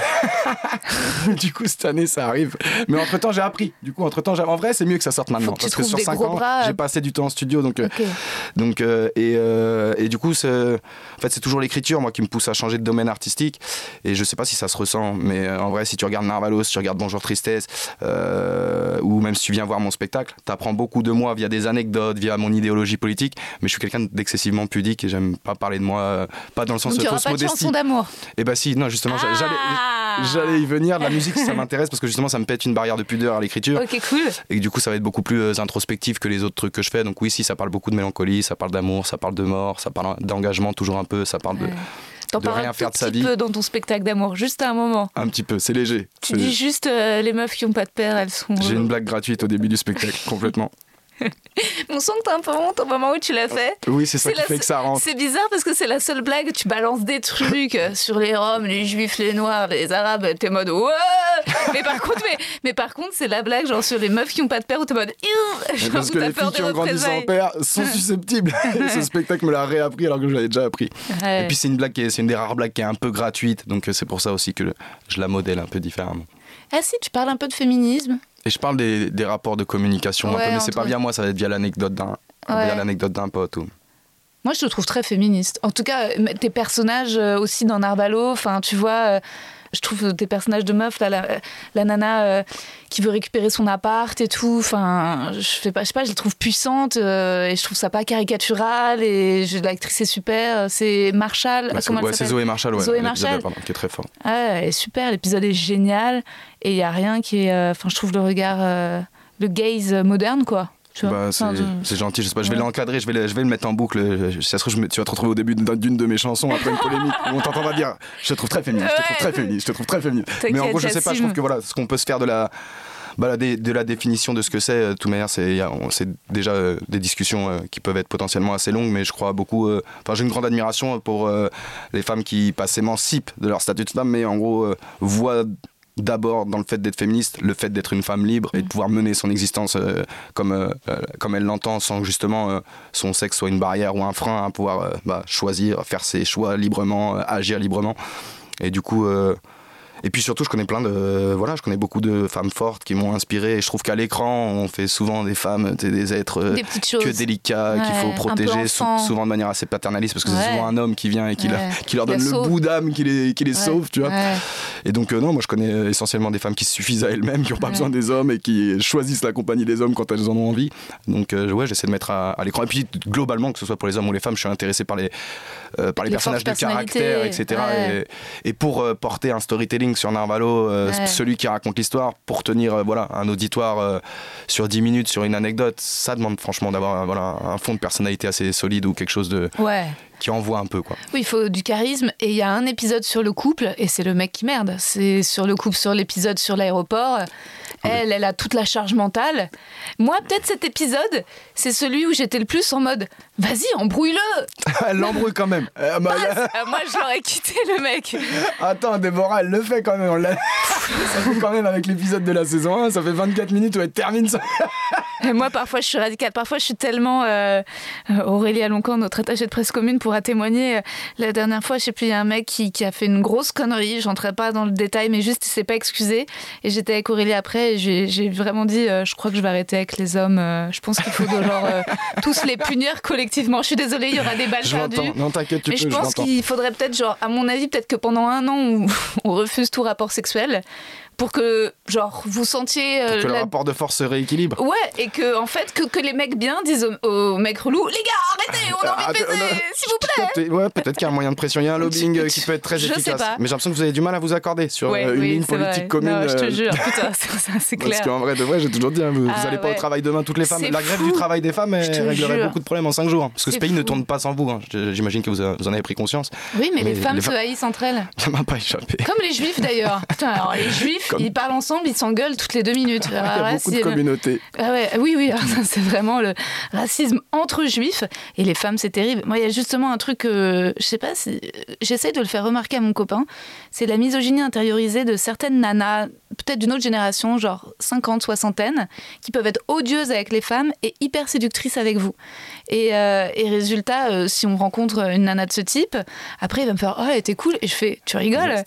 du coup, cette année, ça arrive. Mais entre temps, j'ai appris. Du coup, entre temps, en vrai, c'est mieux que ça sorte maintenant. que tu parce que sur des 5 gros ans, j'ai passé du temps en studio. Donc, euh, donc, euh, et, euh, et du coup, c'est- en fait, c'est toujours l'écriture, moi, qui me pousse à changer de domaine artistique. Et je sais pas si ça se ressent, mais en vrai, si tu regardes Narvalos, si tu regardes Bonjour Tristesse, ou même si tu viens voir mon spectacle, t'apprends beaucoup de moi via des anecdotes, via mon idéologie politique. Mais je suis quelqu'un d'excessivement pudique et j'aime pas parler de moi, pas dans le sens Donc de fausse modestie. D'amour. Et bah si, non, justement. Ah J'allais y venir, la musique ça m'intéresse parce que justement ça me pète une barrière de pudeur à l'écriture Ok cool. et du coup ça va être beaucoup plus euh, introspectif que les autres trucs que je fais. Donc oui, si ça parle beaucoup de mélancolie, ça parle d'amour, ça parle de mort, ça parle d'engagement toujours un peu, ça parle de Ouais. T'en de parles rien un tout petit peu dans ton spectacle d'amour, juste à un moment. un petit peu, c'est léger. Tu dis juste euh, les meufs qui ont pas de père, elles sont. J'ai une blague gratuite au début du spectacle, complètement. On sent que t'as un peu honte au moment où tu l'as fait. Oui, c'est ça qui la fait se- que ça rentre. C'est bizarre parce que c'est la seule blague. Tu balances des trucs sur les Roms, les Juifs, les Noirs, les Arabes. T'es mode. Mais par contre, mais, mais par contre, c'est la blague genre sur les meufs qui ont pas de père où t'es mode genre Parce que les filles qui ont grandi sans père sont susceptibles. Ce spectacle me l'a réappris alors que je l'avais déjà appris. Ouais. Et puis c'est une blague c'est une des rares blagues qui est un peu gratuite, donc euh, c'est pour ça aussi que je la modèle un peu différemment. Ah si, tu parles un peu de féminisme. Et je parle des, des rapports de communication un Ouais, peu, mais c'est pas via moi, ça va être via l'anecdote d'un l'anecdote d'un pote. Ou... Moi, je te trouve très féministe. En tout cas, tes personnages aussi dans Narvalo, enfin, tu vois, je trouve tes personnages de meuf, là, la, nana euh, qui veut récupérer son appart et tout, enfin, je fais pas, je sais pas, je les trouve puissantes euh, et je trouve ça pas caricatural et l'actrice est super, c'est Marshall. Bah, c'est Zoé Marshall, ouais, Zoé Marshall. qui est très fort. Ouais, elle est super, l'épisode est génial et il y a rien qui est, euh, enfin, je trouve le regard, le gaze moderne, quoi. Bah, c'est gentil, je sais pas, je vais l'encadrer, je vais, je vais le mettre en boucle. Ça se trouve, tu vas te retrouver au début d'une de mes chansons après une polémique où on t'entendra dire Je te trouve très féministe, je te trouve très féministe, je te trouve très féministe. Mais en gros, je sais pas, je trouve que voilà, ce qu'on peut se faire de la. Bah, de la définition de ce que c'est, euh, de toute manière, c'est déjà euh, des discussions euh, qui peuvent être potentiellement assez longues, mais je crois beaucoup. Enfin, j'ai une grande admiration pour les femmes qui pas s'émancipent de leur statut de femme, mais en gros voient d'abord dans le fait d'être féministe, le fait d'être une femme libre et de pouvoir mener son existence euh, comme, euh, euh, comme elle l'entend sans que justement son sexe soit une barrière ou un frein à pouvoir bah, choisir, faire ses choix librement, agir librement. Et du coup, et puis surtout, je connais plein de. Voilà, je connais beaucoup de femmes fortes qui m'ont inspiré. Et je trouve qu'à l'écran, on fait souvent des femmes, des êtres euh, que délicats, qu'il faut protéger, souvent de manière assez paternaliste, parce que c'est souvent un homme qui vient et qui, leur, qui leur donne le bout d'âme qui les, qui les sauve, tu vois. Et donc, euh, non, moi je connais essentiellement des femmes qui se suffisent à elles-mêmes, qui n'ont pas besoin des hommes et qui choisissent la compagnie des hommes quand elles en ont envie. Donc, euh, ouais, j'essaie de mettre à, l'écran. Et puis, globalement, que ce soit pour les hommes ou les femmes, je suis intéressé par les, par les, personnages de caractère, etc. Et, et, pour porter un storytelling sur Narvalo, euh, celui qui raconte l'histoire, pour tenir euh, voilà, un auditoire euh, sur 10 minutes sur une anecdote, ça demande franchement d'avoir voilà, un fond de personnalité assez solide ou quelque chose de, qui envoie un peu. Quoi. Oui, il faut du charisme. Et il y a un épisode sur le couple, et c'est le mec qui merde. C'est sur le couple, sur l'épisode sur l'aéroport. Elle, elle a toute la charge mentale. Moi, peut-être cet épisode, c'est celui où j'étais le plus en mode vas-y, embrouille-le Elle l'embrouille quand même. Euh, bah, euh, moi, j'aurais quitté le mec. Attends, Déborah, elle le fait quand même. ça fait quand même avec l'épisode de la saison 1, ça fait 24 minutes où elle termine ça. Et moi, parfois, je suis radicale. Parfois, je suis tellement. Euh, Aurélie Aloncan, notre attachée de presse commune, pourra témoigner. La dernière fois, je sais plus, il y a un mec qui, qui a fait une grosse connerie. J'entrerai pas dans le détail, mais juste, il s'est pas excusé. Et j'étais avec Aurélie après j'ai vraiment dit, euh, je crois que je vais arrêter avec les hommes. Euh, je pense qu'il faut genre, euh, tous les punir collectivement. Je suis désolée, il y aura des balles perdues. Non, t'inquiète, tu Mais je pense qu'il faudrait peut-être, genre, à mon avis, peut-être que pendant un an, on refuse tout rapport sexuel pour que genre vous sentiez euh, que le rapport de force se rééquilibre. Ouais, et que en fait que, que les mecs bien disent aux, mecs relous, les gars, arrêtez, on a envie de baiser, s'il vous plaît. Ouais, peut-être qu'il y a un moyen de pression, il y a un lobbying euh, qui peut être très je efficace. Sais pas. Mais j'ai l'impression que vous avez du mal à vous accorder sur euh, une ligne politique commune. Non, je te jure, putain, c'est clair. Parce qu'en vrai, de vrai, j'ai toujours dit, hein, vous, n'allez ah pas au travail demain, toutes les femmes. La grève du travail des femmes réglerait beaucoup de problèmes en 5 jours. Hein. Parce que ce pays ne tourne pas sans vous. Hein. J'imagine que vous en avez pris conscience. Oui, mais les femmes se haïssent entre elles. Ça m'a pas échappé. Comme les juifs d'ailleurs. Les juifs, ils parlent ensemble ils s'engueulent toutes les deux minutes. Il y a beaucoup de communautés. Ah ouais, oui, oui, c'est vraiment le racisme entre juifs et les femmes, c'est terrible. Moi, il y a justement un truc, que je sais pas si j'essaie de le faire remarquer à mon copain, c'est la misogynie intériorisée de certaines nanas, peut-être d'une autre génération, genre 50, soixantaine, qui peuvent être odieuses avec les femmes et hyper séductrices avec vous. Et, euh, résultat, euh, si on rencontre une nana de ce type, après il va me faire Oh, elle était cool. Et je fais Tu rigoles?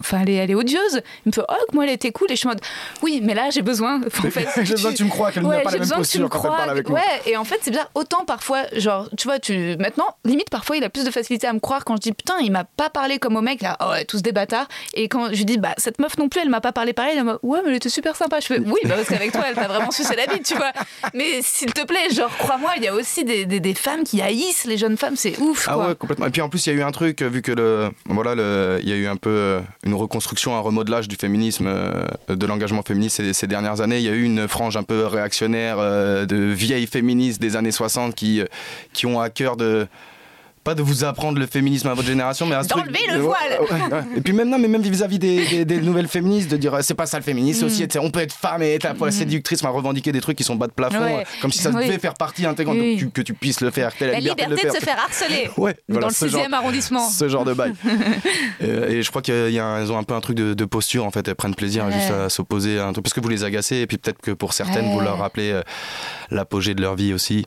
Enfin, elle est, elle est odieuse. Il me fait Oh, que moi elle était cool. Et je suis en mode Oui, mais là j'ai besoin. En fait, j'ai besoin que tu me crois qu'elle n'a pas la même posture quand elle parle avec moi. Ouais, et en fait, c'est bizarre. Autant parfois, genre, tu vois, tu maintenant, limite parfois, il a plus de facilité à me croire quand je dis Putain, il m'a pas parlé comme au mec, là, oh, ouais, tous des bâtards. Et quand je lui dis Bah, cette meuf non plus, elle m'a pas parlé pareil, elle m'a Ouais, mais elle était super sympa. Je fais Oui, bah, parce qu'avec toi, elle t'a vraiment sucé la vie, tu vois. Mais s'il te plaît, genre, crois-moi, il y a aussi des des femmes qui haïssent les jeunes femmes, c'est ouf. Ah ouais, complètement. Et puis en plus, il y a eu un truc, vu que le, voilà, le, il y a eu un peu euh, une reconstruction, un remodelage du féminisme, euh, de l'engagement féministe ces, dernières années. Il y a eu une frange un peu réactionnaire euh, de vieilles féministes des années 60 qui, qui ont à cœur de pas de vous apprendre le féminisme à votre génération, mais à d'enlever le voile. Et puis même non, mais même vis-à-vis des, des, nouvelles féministes, de dire c'est pas ça le féminisme, aussi, mm. on peut être femme et être la mm. séductrice, à revendiquer des trucs qui sont bas de plafond, comme si ça devait faire partie intégrante, que tu puisses le faire. La, liberté, de, se faire harceler. ouais, dans le 6 arrondissement. Ce genre de bail. et, je crois qu'ils ont un peu un truc de, posture en fait, elles prennent plaisir juste à s'opposer à un truc parce que vous les agacez et puis peut-être que pour certaines vous leur rappelez euh, l'apogée de leur vie aussi.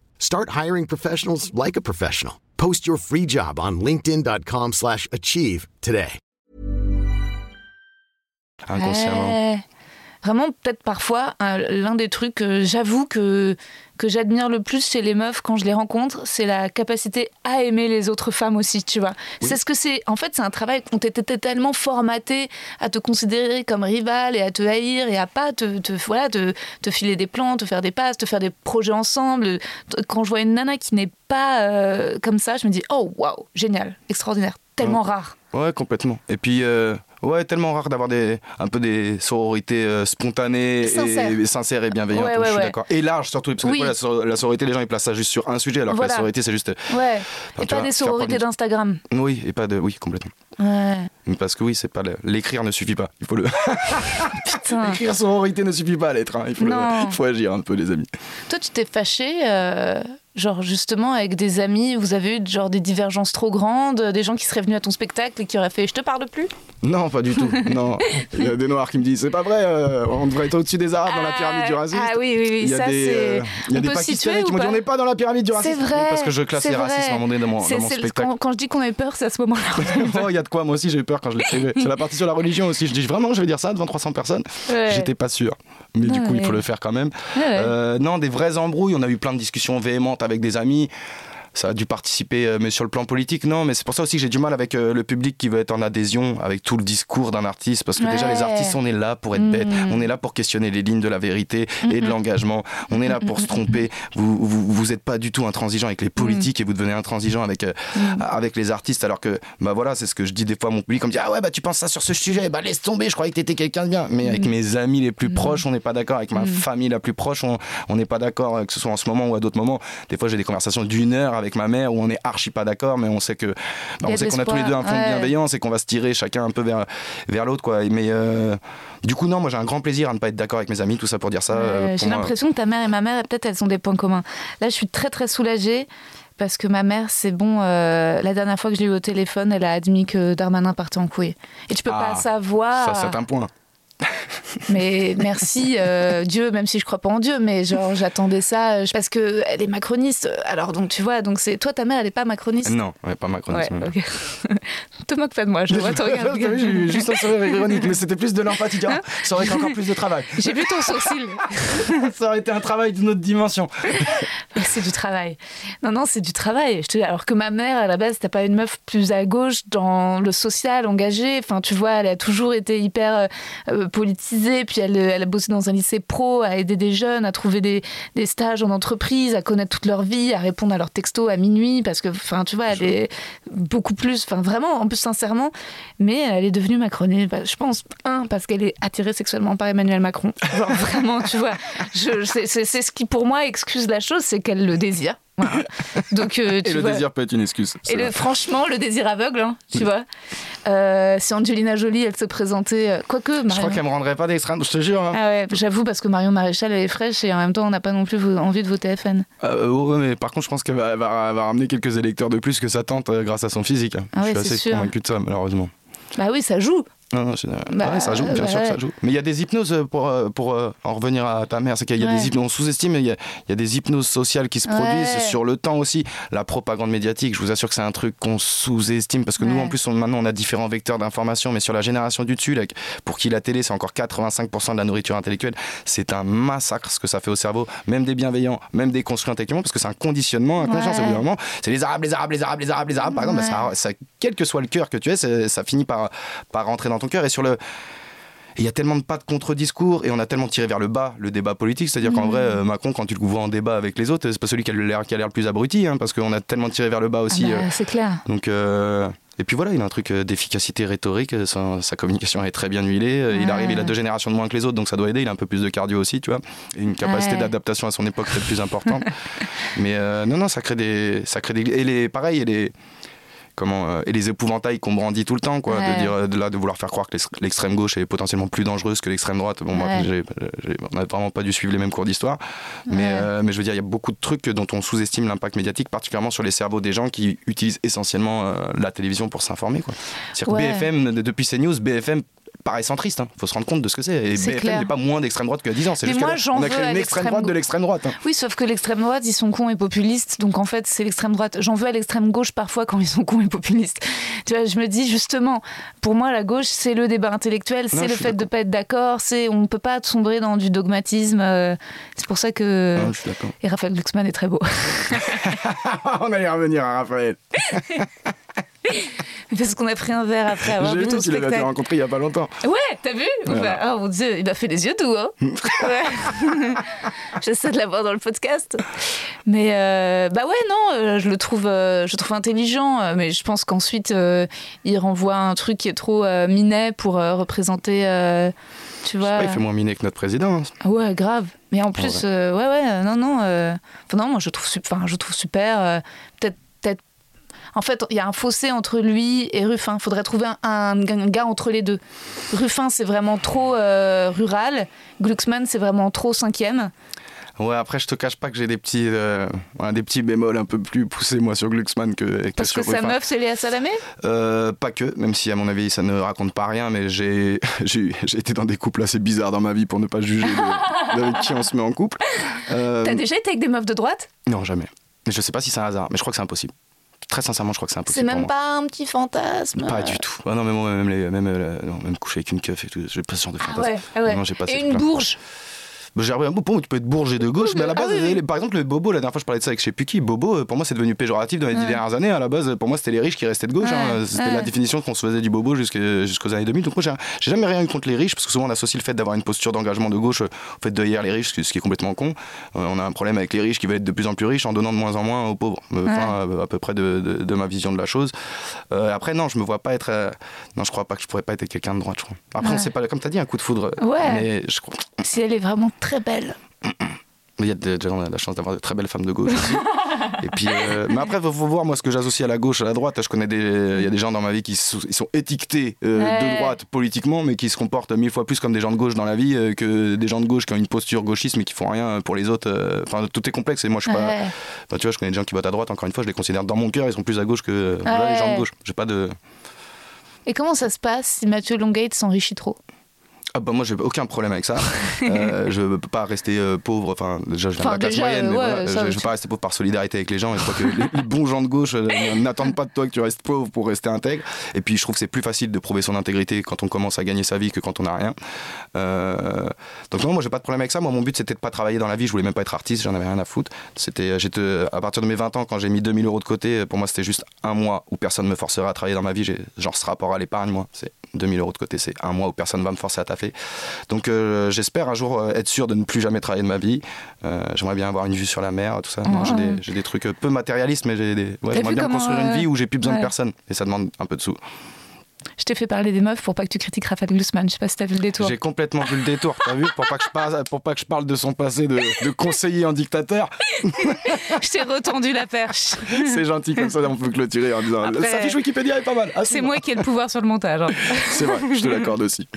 Start hiring professionals like a professional. Post your free job on linkedin.com/achieve slash achieve today. Inconsciemment. Ouais. Vraiment, peut-être parfois, un- l'un des trucs que j'avoue que, que j'admire le plus chez les meufs quand je les rencontre, c'est la capacité à aimer les autres femmes aussi, tu vois. C'est ce que c'est. En fait, c'est un travail où t'étais tellement formaté à te considérer comme rival et à te haïr et à pas te, te, voilà, te, te filer des plans, te faire des passes, te faire des projets ensemble. Quand je vois une nana qui n'est pas euh, comme ça, je me dis, oh waouh, génial, extraordinaire, tellement rare. Ouais, complètement. Et puis, euh, ouais, tellement rare d'avoir des, un peu des sororités euh, spontanées Sincères. et, et sincères et bienveillantes. Ouais, je ouais, suis ouais. d'accord. Et large surtout, parce que Oui. des fois, la, sor- la sororité, les gens ils placent ça juste sur un sujet, alors que la sororité c'est juste. Ouais. tu et pas vois, des sororités d'Instagram. Oui, et pas de. Oui, complètement. Ouais. Parce que oui, c'est pas l'écrire ne suffit pas. Il faut le. Putain. Écrire sororité ne suffit pas à l'être. hein. Il faut, le- Non. il faut agir un peu, les amis. Toi, tu t'es fâché, euh, genre justement avec des amis, vous avez eu genre des divergences trop grandes, des gens qui seraient venus à ton spectacle et qui auraient fait je te parle plus? Non, pas du tout. non. Il y a des noirs qui me disent c'est pas vrai, euh, on devrait être au-dessus des arabes dans la pyramide du racisme. Ah oui, oui, oui, Il y a ça des, c'est. euh, il y a des Pakistanais qui m'ont dit on n'est pas dans la pyramide du C'est racisme. vrai. Parce que je classe c'est les racismes à un moment donné dans mon, C'est- dans mon c'est- spectacle. Quand, quand je dis qu'on a eu peur, c'est à ce moment-là. Oh, il y a de quoi, moi aussi j'ai eu peur quand je l'écrivais. C'est la partie sur la religion aussi. Je dis vraiment, je vais dire ça devant 300 personnes. Ouais. J'étais pas sûr. Mais du Ouais, coup, il faut le faire quand même. Ouais. Euh, non, des vraies embrouilles. On a eu plein de discussions véhémentes avec des amis. Ça a dû participer, euh, mais sur le plan politique, non. Mais c'est pour ça aussi que j'ai du mal avec euh, le public qui veut être en adhésion avec tout le discours d'un artiste. Parce que déjà, les artistes, on est là pour être Mhm. bêtes. On est là pour questionner les lignes de la vérité et de l'engagement. On est là pour se tromper. Vous, vous, vous êtes pas du tout intransigeant avec les politiques et vous devenez intransigeant avec, euh, avec les artistes. Alors que, bah voilà, c'est ce que je dis des fois à mon public. On me dit, ah ouais, bah tu penses ça sur ce sujet. Bah laisse tomber, je croyais que t'étais quelqu'un de bien. Mais avec mes amis les plus proches, on n'est pas d'accord. Avec ma famille la plus proche, on n'est pas d'accord. Que ce soit en ce moment ou à d'autres moments. Des fois, j'ai des conversations d'une heure avec ma mère où on est archi pas d'accord, mais on sait que, bah, on sait qu'on a tous les deux un fond l'espoir, de ouais. bienveillance et qu'on va se tirer chacun un peu vers, vers l'autre, quoi. Mais euh, du coup, non, moi j'ai un grand plaisir à ne pas être d'accord avec mes amis, tout ça pour dire ça. euh, Ouais, J'ai l'impression que ta mère et ma mère, peut-être elles ont des points communs. Là, je suis très très soulagée parce que ma mère, c'est bon. euh, la dernière fois que je l'ai eu au téléphone, elle a admis que Darmanin partait en couille. Et tu peux Ah, pas savoir. Ça, c'est un point. Mais merci euh, Dieu, même si je crois pas en Dieu, mais genre j'attendais ça euh, parce que elle est macroniste. Alors donc tu vois, donc c'est toi ta mère, elle est pas macroniste? Non, ouais, pas macronisme. Ouais, te moque pas de moi, je vois, j'ai eu juste un sourire ironique, mais c'était plus de l'empathie. Tiens, ça aurait été encore plus de travail. J'ai vu ton sourcil. ça aurait été un travail d'une autre dimension. C'est du travail. Non, non, c'est du travail. Je te... Alors que ma mère, à la base, c'était pas une meuf plus à gauche dans le social, engagée. Enfin, tu vois, elle a toujours été hyper euh, euh, politisée. Puis elle, elle a bossé dans un lycée pro, à aider des jeunes, à trouver des, des stages en entreprise, à connaître toute leur vie, à répondre à leurs textos à minuit. Parce que, enfin, tu vois, elle est beaucoup plus, enfin, vraiment, en plus, sincèrement. Mais elle est devenue macroniste. Bah, je pense, un, parce qu'elle est attirée sexuellement par Emmanuel Macron. Genre, vraiment, tu vois. Je, c'est ce qui, pour moi, excuse la chose, c'est qu'elle le. Voilà. Donc, euh, tu Et le vois. désir peut être une excuse. Et le, franchement, le désir aveugle, hein, tu vois. Euh, si Angelina Jolie, elle se présentait. euh, Quoique, Je Marion. crois qu'elle me rendrait pas d'extrême, je te jure. hein. Ah ouais, j'avoue, parce que Marion Maréchal, elle est fraîche et en même temps, on n'a pas non plus envie de voter FN. Euh, ouais, mais par contre, je pense qu'elle va, ramener quelques électeurs de plus que sa tante euh, grâce à son physique. Ah je suis assez sûr. convaincu de ça, malheureusement. Bah oui, ça joue. Non, non, Bah, ouais, ça joue, bien sûr que ça joue. Mais il y a des hypnoses euh, pour, euh, pour euh, en revenir à ta mère. C'est qu'il y a Ouais. des hypnoses, on sous-estime, il y a, il y a des hypnoses sociales qui se Ouais. produisent sur le temps aussi. La propagande médiatique, je vous assure que c'est un truc qu'on sous-estime parce que nous, en plus, on- maintenant, on a différents vecteurs d'information, mais sur la génération du dessus, là, pour qui la télé, c'est encore 85% de la nourriture intellectuelle, c'est un massacre ce que ça fait au cerveau, même des bienveillants, même des construits intellectuellement, parce que c'est un conditionnement inconscient. C'est c'est les arabes, les arabes, les arabes, les arabes, les arabes, par exemple, bah, ça, ça- quel que soit le cœur que tu es, ça, ça finit par, par rentrer dans ton cœur. Et sur le. Il y a tellement de pas de contre-discours et on a tellement tiré vers le bas le débat politique. C'est-à-dire qu'en Mhm. vrai, euh, Macron, quand tu le vois en débat avec les autres, c'est pas celui qui a l'air le plus abruti, hein, parce qu'on a tellement tiré vers le bas aussi. Ah bah, euh, c'est clair. donc, euh, et puis voilà, il a un truc d'efficacité rhétorique, sa, sa communication est très bien huilée. Il arrive, il a deux générations de moins que les autres, donc ça doit aider. Il a un peu plus de cardio aussi, tu vois. Et une capacité Ouais. d'adaptation à son époque peut-être plus importante. Mais euh, non, non, ça crée des. Ça crée des et les, pareil, et les, comment euh, et les épouvantails qu'on brandit tout le temps quoi Ouais. de dire euh, de là de vouloir faire croire que l'ex- l'extrême gauche est potentiellement plus dangereuse que l'extrême droite bon moi, Ouais. on n'a vraiment pas dû suivre les mêmes cours d'histoire mais euh, mais je veux dire il y a beaucoup de trucs dont on sous-estime l'impact médiatique particulièrement sur les cerveaux des gens qui utilisent essentiellement euh, la télévision pour s'informer quoi c'est-à-dire que. BFM de- depuis CNews BFM paraît centriste, hein. faut se rendre compte de ce que c'est. Et BFM n'est pas moins d'extrême droite y a 10 ans. C'est juste moi, que on a créé une extrême l'extrême droite de l'extrême droite. hein. Oui, sauf que l'extrême droite, ils sont cons et populistes. Donc en fait, c'est l'extrême droite. J'en veux à l'extrême gauche parfois quand ils sont cons et populistes. Tu vois, je me dis justement, pour moi, la gauche, c'est le débat intellectuel, c'est le fait de pas être d'accord, c'est on ne peut pas sombrer dans du dogmatisme. euh, C'est pour ça que. Je suis. Et Raphaël Glucksmann est très beau. on allait revenir à Raphaël. Parce qu'on a pris un verre après avoir J'ai vu vu ton qu'il avait été spectacle. rencontré il y a pas longtemps. Ouais, t'as vu Voilà. Oh mon dieu, il m'a fait les yeux doux. Hein. J'essaie de l'avoir dans le podcast. Mais euh, bah ouais, non, euh, je le trouve, euh, je le trouve intelligent. Mais je pense qu'ensuite, euh, il renvoie un truc qui est trop euh, minet pour représenter. tu vois Ouais, il fait moins miné que notre président. hein. Ah Ouais, grave. Mais en plus, ouais. ouais, non, non. enfin, non, moi, je trouve, enfin, je trouve super. peut-être. En fait, il y a un fossé entre lui et Ruffin. Il faudrait trouver un, un- un gars entre les deux. Ruffin, c'est vraiment trop euh, rural. Glucksmann, c'est vraiment trop cinquième. Ouais, après, je te cache pas que j'ai des petits, euh, des petits bémols un peu plus poussés, moi, sur Glucksmann que, que Parce sur que sa meuf, c'est Léa Salamé? Euh, pas que, même si à mon avis ça ne raconte pas rien, mais j'ai j'ai j'ai été dans des couples assez bizarres dans ma vie pour ne pas juger de, avec qui on se met en couple. Euh, T'as déjà été avec des meufs de droite? Non, jamais. Mais je sais pas si c'est un hasard, mais je crois que c'est impossible. Très sincèrement, je crois que c'est C'est impossible. pour même pas un petit fantasme. Pas du tout. Ah non, même, les, même, euh, non, même coucher avec une keuf et tout, j'ai pas ce genre de Ah fantasme. ouais, ah ouais. Non, j'ai pas ces Et une bourge. Bon, tu peux être bourge et de gauche, mais à la Ah base, oui, oui. les- par exemple, le bobo, la dernière fois, je parlais de ça avec je sais plus qui. Bobo, euh, pour moi, c'est devenu péjoratif dans les dix Ouais. dernières années. À la base, pour moi, c'était les riches qui restaient de gauche. Ouais, hein. C'était ouais. la définition qu'on se faisait du bobo jusqu'aux années 2000. Donc, moi, j'ai j'ai jamais rien eu contre les riches, parce que souvent, on associe le fait d'avoir une posture d'engagement de gauche euh, au fait de hier les riches, ce qui est complètement con. Euh, on a un problème avec les riches qui veulent être de plus en plus riches en donnant de moins en moins aux pauvres. Enfin, à peu près de, de- de ma vision de la chose. Euh, après, non, je me vois pas être. euh, Non, je crois pas que je pourrais pas être quelqu'un de droite, je crois. Après, on sait pas, comme tu as dit, un coup de foudre. Ouais. Mais je crois. Si elle est vraiment très belle. Il y a des gens qui ont la chance d'avoir de très belles femmes de gauche aussi. Et puis, euh, mais après, il faut, faut voir moi ce que j'associe à la gauche, à la droite. Je connais des, il y a des gens dans ma vie qui ils sont étiquetés euh, Ouais. de droite politiquement, mais qui se comportent mille fois plus comme des gens de gauche dans la vie euh, que des gens de gauche qui ont une posture gauchiste mais qui font rien pour les autres. Enfin, tout est complexe. Et moi, je suis pas. Ouais. Tu vois, je connais des gens qui votent à droite. Encore une fois, je les considère dans mon cœur, ils sont plus à gauche que les gens de gauche. J'ai pas de. Et comment ça se passe si Mathieu Longate s'enrichit trop? Ah bah moi j'ai aucun problème avec ça. Euh, je peux pas rester euh, pauvre. Enfin déjà je viens Enfin, de la classe déjà, moyenne, mais ouais, voilà, ça, je, je veux pas rester pauvre par solidarité avec les gens. Et je crois que les, les bons gens de gauche euh, n'attendent pas de toi que tu restes pauvre pour rester intègre. Et puis je trouve que c'est plus facile de prouver son intégrité quand on commence à gagner sa vie que quand on n'a rien. Euh, donc non, moi j'ai pas de problème avec ça. Moi mon but c'était de pas travailler dans la vie. Je voulais même pas être artiste. J'en avais rien à foutre. C'était j'étais à partir de mes 20 ans quand j'ai mis 2000 euros de côté. Pour moi c'était juste un mois où personne me forcerait à travailler dans ma vie. J'ai genre ce rapport à l'épargne moi. C'est 2000 euros de côté. C'est un mois où personne va me forcer à taffer. Donc euh, j'espère un jour euh, être sûr de ne plus jamais travailler de ma vie. Euh, j'aimerais bien avoir une vue sur la mer, tout ça. Non, j'ai, des, j'ai des trucs peu matérialistes, mais j'ai des, ouais, j'aimerais bien construire une vie où j'ai plus besoin ouais. de personne. Et ça demande un peu de sous. Je t'ai fait parler des meufs pour pas que tu critiques Raphaël Glucksmann. Je sais pas si t'as vu le détour. J'ai complètement vu le détour, t'as vu pour pas, que je parle, pour pas que je parle de son passé de, de conseiller en dictateur. Je t'ai retendu la perche. C'est gentil comme ça, on peut clôturer en disant Après- Sa fiche Wikipédia est pas mal. Ah, C'est moi qui ai le pouvoir sur le montage. hein. C'est vrai, je te l'accorde aussi.